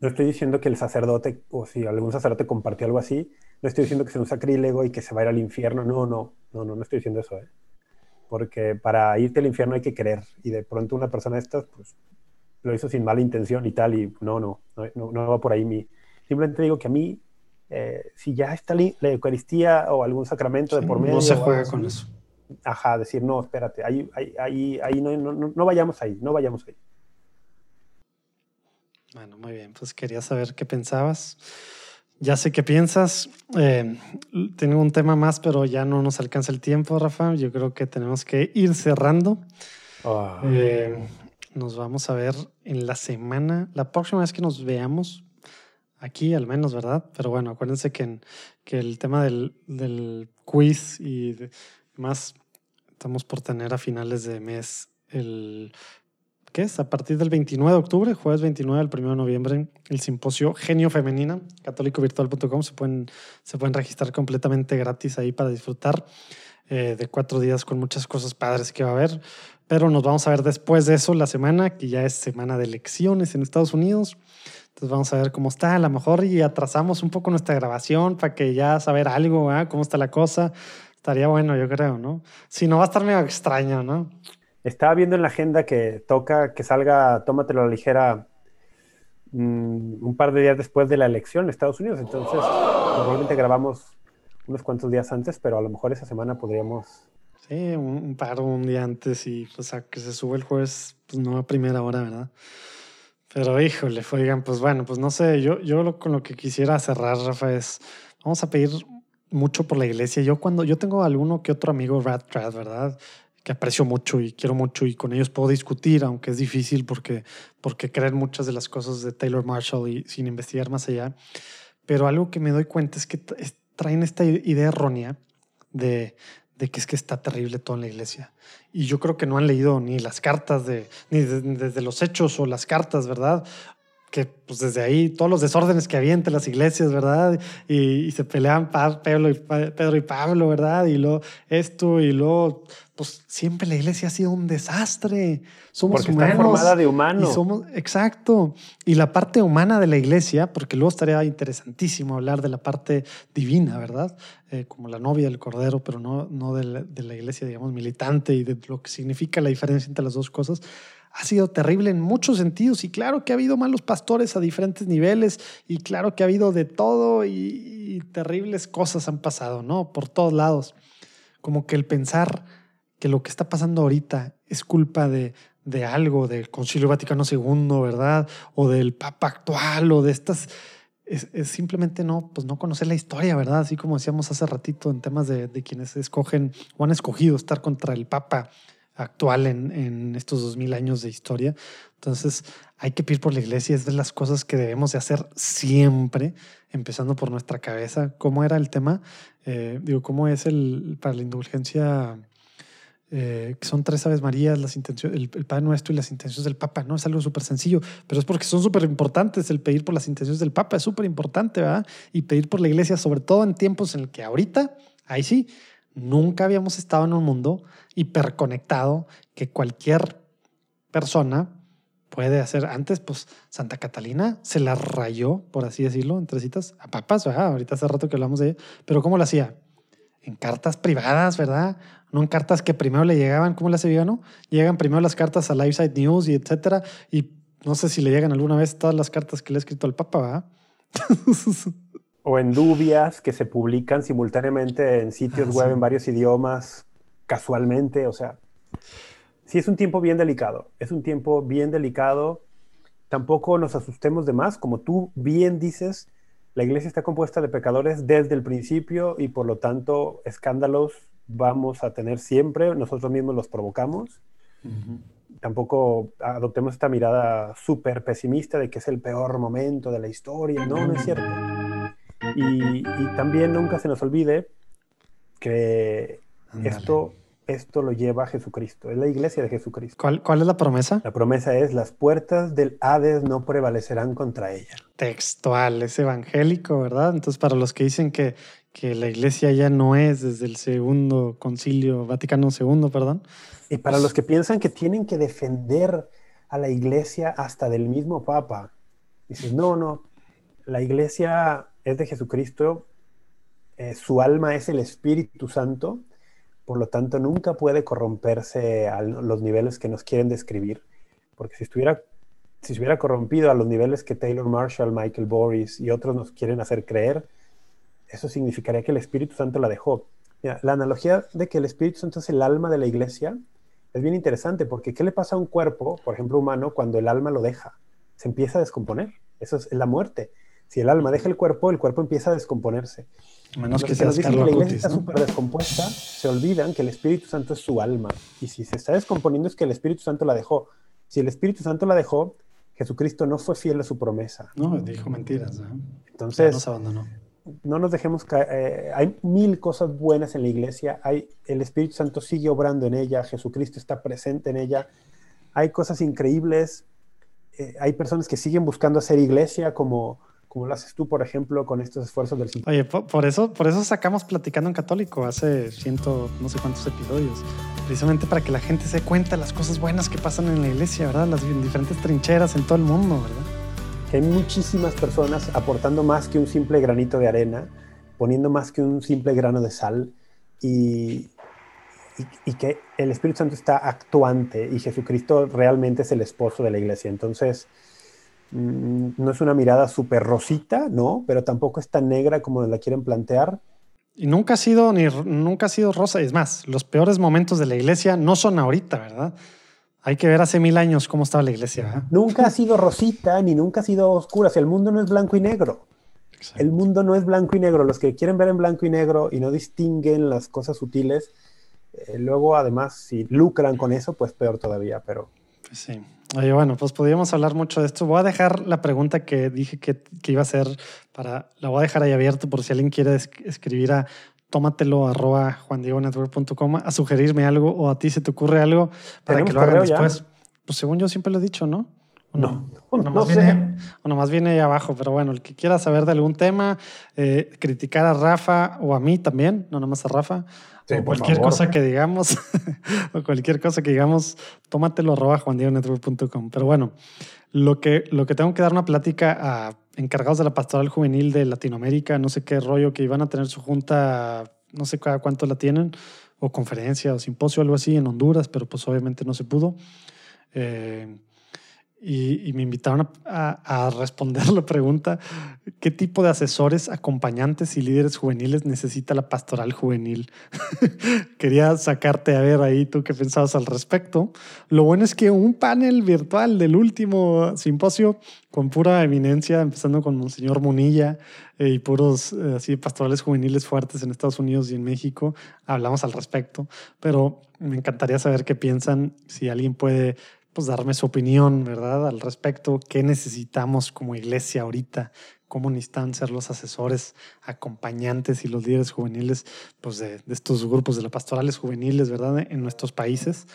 S3: no estoy diciendo que el sacerdote, o si algún sacerdote compartió algo así, no estoy diciendo que sea un sacrílego y que se va a ir al infierno, no, no, no, no, no estoy diciendo eso, ¿eh? Porque para irte al infierno hay que creer, y de pronto una persona de estas, pues, lo hizo sin mala intención y tal, y no, no, no, no va por ahí mi... Simplemente digo que a mí, eh, si ya está la Eucaristía o algún sacramento de por medio...
S2: No se juega con eso
S3: ajá, decir, no, espérate, ahí, ahí, ahí, no, no, no, vayamos ahí, no vayamos ahí.
S2: Bueno, muy bien, pues quería saber qué pensabas. Ya sé qué piensas. Eh, tengo un tema más, pero ya no nos alcanza el tiempo, Rafa. Yo creo que tenemos que ir cerrando. Eh, nos vamos a ver en la semana, la próxima vez que nos veamos, aquí al menos, ¿verdad? Pero bueno, acuérdense que, que el tema del, del quiz y más Estamos por tener a finales de mes el ¿qué es? A partir del 29 de octubre, jueves 29 al 1 de noviembre, el simposio Genio Femenina, católicovirtual.com. Se pueden, se pueden registrar completamente gratis ahí para disfrutar eh, de cuatro días con muchas cosas padres que va a haber. Pero nos vamos a ver después de eso la semana, que ya es semana de elecciones en Estados Unidos. Entonces vamos a ver cómo está. A lo mejor y atrasamos un poco nuestra grabación para que ya saber algo, ¿eh? cómo está la cosa. Estaría bueno, yo creo, ¿no? Si no, va a estar medio extraño, ¿no?
S3: Estaba viendo en la agenda que toca que salga Tómatelo a la ligera mm, un par de días después de la elección en Estados Unidos. Entonces, probablemente grabamos unos cuantos días antes, pero a lo mejor esa semana podríamos
S2: Sí, un, paro un día antes y pues a que se sube el jueves, pues no a primera hora, ¿verdad? Pero híjole, oigan, pues bueno, pues no sé, yo, yo con lo que quisiera cerrar, Rafa, es, vamos a pedir mucho por la iglesia. Yo cuando, yo tengo alguno que otro amigo, Rat Rat, ¿verdad? Que aprecio mucho y quiero mucho y con ellos puedo discutir, aunque es difícil porque, porque creen muchas de las cosas de Taylor Marshall y sin investigar más allá. Pero algo que me doy cuenta es que traen esta idea errónea de, de que es que está terrible todo en la iglesia. Y yo creo que no han leído ni las cartas de, ni desde los hechos o las cartas, ¿verdad? Que pues desde ahí todos los desórdenes que había entre las iglesias, ¿verdad? Y, se peleaban Pedro y, Pedro y Pablo, ¿verdad? Y luego esto y luego, pues siempre la iglesia ha sido un desastre. Somos
S3: porque está formada de humanos.
S2: Y somos, exacto. Y la parte humana de la iglesia, porque luego estaría interesantísimo hablar de la parte divina, ¿verdad? Eh, como la novia del cordero, pero no, no de la, de la iglesia, digamos, militante y de lo que significa la diferencia entre las dos cosas ha sido terrible en muchos sentidos y claro que ha habido malos pastores a diferentes niveles y claro que ha habido de todo y, terribles cosas han pasado, ¿no? Por todos lados. Como que el pensar que lo que está pasando ahorita es culpa de, de algo, del Concilio Vaticano II, ¿verdad? O del Papa actual o de estas... Es, simplemente no, pues no conocer la historia, ¿verdad? Así como decíamos hace ratito en temas de, de quienes escogen o han escogido estar contra el Papa actual en, estos dos mil años de historia. Entonces hay que pedir por la iglesia, es de las cosas que debemos de hacer siempre, empezando por nuestra cabeza. ¿Cómo era el tema? Eh, digo, ¿cómo es el para la indulgencia? Eh, son tres Aves Marías, las intenciones, el, el, Padre Nuestro y las intenciones del Papa, ¿no? Es algo súper sencillo, pero es porque son súper importantes. El pedir por las intenciones del Papa es súper importante, ¿verdad? Y pedir por la iglesia, sobre todo en tiempos en el que ahorita, ahí sí, Nunca habíamos estado en un mundo hiperconectado que cualquier persona puede hacer. Antes, pues Santa Catalina se la rayó, por así decirlo, entre citas, a papas, ahorita hace rato que hablamos de ella, pero ¿cómo lo hacía? En cartas privadas, ¿verdad? No en cartas que primero le llegaban, ¿cómo le hace no? Llegan primero las cartas a LifeSide News y etcétera, y no sé si le llegan alguna vez todas las cartas que le ha escrito al Papa, ¿verdad?
S3: o en dubias que se publican simultáneamente en sitios ah, web en varios idiomas casualmente, o sea, sí es un tiempo bien delicado, es un tiempo bien delicado, tampoco nos asustemos de más, como tú bien dices, la iglesia está compuesta de pecadores desde el principio y por lo tanto escándalos vamos a tener siempre, nosotros mismos los provocamos. Tampoco adoptemos esta mirada súper pesimista de que es el peor momento de la historia, no, no es cierto y, también nunca se nos olvide que esto, esto lo lleva a Jesucristo, es la iglesia de Jesucristo.
S2: ¿Cuál, ¿Cuál es la promesa?
S3: La promesa es, las puertas del Hades no prevalecerán contra ella.
S2: Textual, es evangélico, ¿verdad? Entonces, para los que dicen que, que la iglesia ya no es desde el segundo concilio, Vaticano II, perdón.
S3: Y para los que piensan que tienen que defender a la iglesia hasta del mismo Papa, dices, no, no, la iglesia es de Jesucristo, eh, su alma es el Espíritu Santo, por lo tanto nunca puede corromperse a los niveles que nos quieren describir, porque si estuviera si se corrompido a los niveles que Taylor Marshall, Michael Boris y otros nos quieren hacer creer, eso significaría que el Espíritu Santo la dejó. la analogía de que el Espíritu Santo es el alma de la iglesia es bien interesante, porque ¿qué le pasa a un cuerpo, por ejemplo humano, cuando el alma lo deja? Se empieza a descomponer. Eso es la muerte. Si el alma deja el cuerpo, el cuerpo empieza a descomponerse.
S2: Menos que,
S3: se nos dicen que la iglesia está súper descompuesta, se olvidan que el Espíritu Santo es su alma. Y si se está descomponiendo es que el Espíritu Santo la dejó. Si el Espíritu Santo la dejó, Jesucristo no fue fiel a su promesa.
S2: No, dijo mentiras. ¿eh?
S3: Entonces, nos abandonó. no nos dejemos caer. Eh, hay mil cosas buenas en la iglesia. Hay, el Espíritu Santo sigue obrando en ella. Jesucristo está presente en ella. Hay cosas increíbles. Eh, hay personas que siguen buscando hacer iglesia como como lo haces tú, por ejemplo, con estos esfuerzos del
S2: Oye, por, eso, por eso sacamos Platicando en Católico hace ciento, no sé cuántos episodios, precisamente para que la gente se cuenta las cosas buenas que pasan en la iglesia, ¿verdad? Las diferentes trincheras en todo el mundo, ¿verdad?
S3: Que hay muchísimas personas aportando más que un simple granito de arena, poniendo más que un simple grano de sal y, y que el Espíritu Santo está actuante y Jesucristo realmente es el esposo de la iglesia. Entonces, no es una mirada súper rosita, ¿no? Pero tampoco es tan negra como la quieren plantear.
S2: Y nunca ha sido ni nunca ha sido rosa. Es más, los peores momentos de la iglesia no son ahorita, ¿verdad? Hay que ver hace mil años cómo estaba la iglesia. ¿verdad?
S3: Nunca ha sido rosita ni nunca ha sido oscura. Si el mundo no es blanco y negro. El mundo no es blanco y negro. Los que quieren ver en blanco y negro y no distinguen las cosas sutiles, eh, luego además si lucran con eso, pues peor todavía. Pero
S2: Pues sí. Oye, bueno, pues podríamos hablar mucho de esto. Voy a dejar la pregunta que dije que, que iba a hacer para. La voy a dejar ahí abierto por si alguien quiere es- escribir a tómatelo arroba juandiegonetwork.com a sugerirme algo o a ti se te ocurre algo para
S3: ¿Tenemos
S2: que lo hagan
S3: correo ya?
S2: después. Pues según yo siempre lo he dicho, ¿no? ¿O
S3: no,
S2: O
S3: no,
S2: nomás,
S3: sé.
S2: viene, o nomás viene ahí abajo, pero bueno, el que quiera saber de algún tema, eh, criticar a Rafa o a mí también, no nomás a Rafa,
S3: Sí,
S2: o cualquier
S3: favor.
S2: cosa que digamos, o cualquier cosa que digamos, tómatelo arroba juandiegonetwork.com. Pero bueno, lo que, lo que tengo que dar una plática a encargados de la pastoral juvenil de Latinoamérica, no sé qué rollo, que iban a tener su junta, no sé cada cuánto la tienen, o conferencia o simposio, algo así en Honduras, pero pues obviamente no se pudo. Eh, y, y me invitaron a, a- a responder la pregunta, ¿qué tipo de asesores, acompañantes y líderes juveniles necesita la pastoral juvenil? Quería sacarte a ver ahí tú qué pensabas al respecto. Lo bueno es que un panel virtual del último simposio con pura eminencia, empezando con Monseñor Munilla eh, y puros eh, así pastorales juveniles fuertes en Estados Unidos y en México, hablamos al respecto, pero me encantaría saber qué piensan, si alguien puede pues darme su opinión, ¿verdad? Al respecto, qué necesitamos como iglesia ahorita, cómo necesitan ser los asesores, acompañantes y los líderes juveniles, pues de, estos grupos de las pastorales juveniles, ¿verdad? En nuestros países.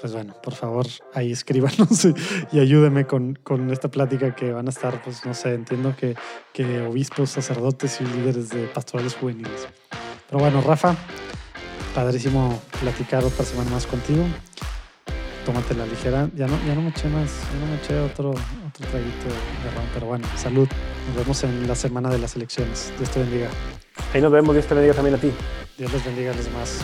S2: Pues bueno, por favor, ahí escríbanos y, y ayúdenme con, con esta plática que van a estar, pues no sé, entiendo que, que obispos, sacerdotes y líderes de pastorales juveniles. Pero bueno, Rafa, padrísimo platicar otra semana más contigo tómate la ligera. Ya no, ya no me eché más, ya no me eché otro, otro traguito de ron, pero bueno, salud. Nos vemos en la semana de las elecciones. Dios te bendiga.
S3: Ahí nos vemos. Dios te bendiga también a ti.
S2: Dios les bendiga a los demás.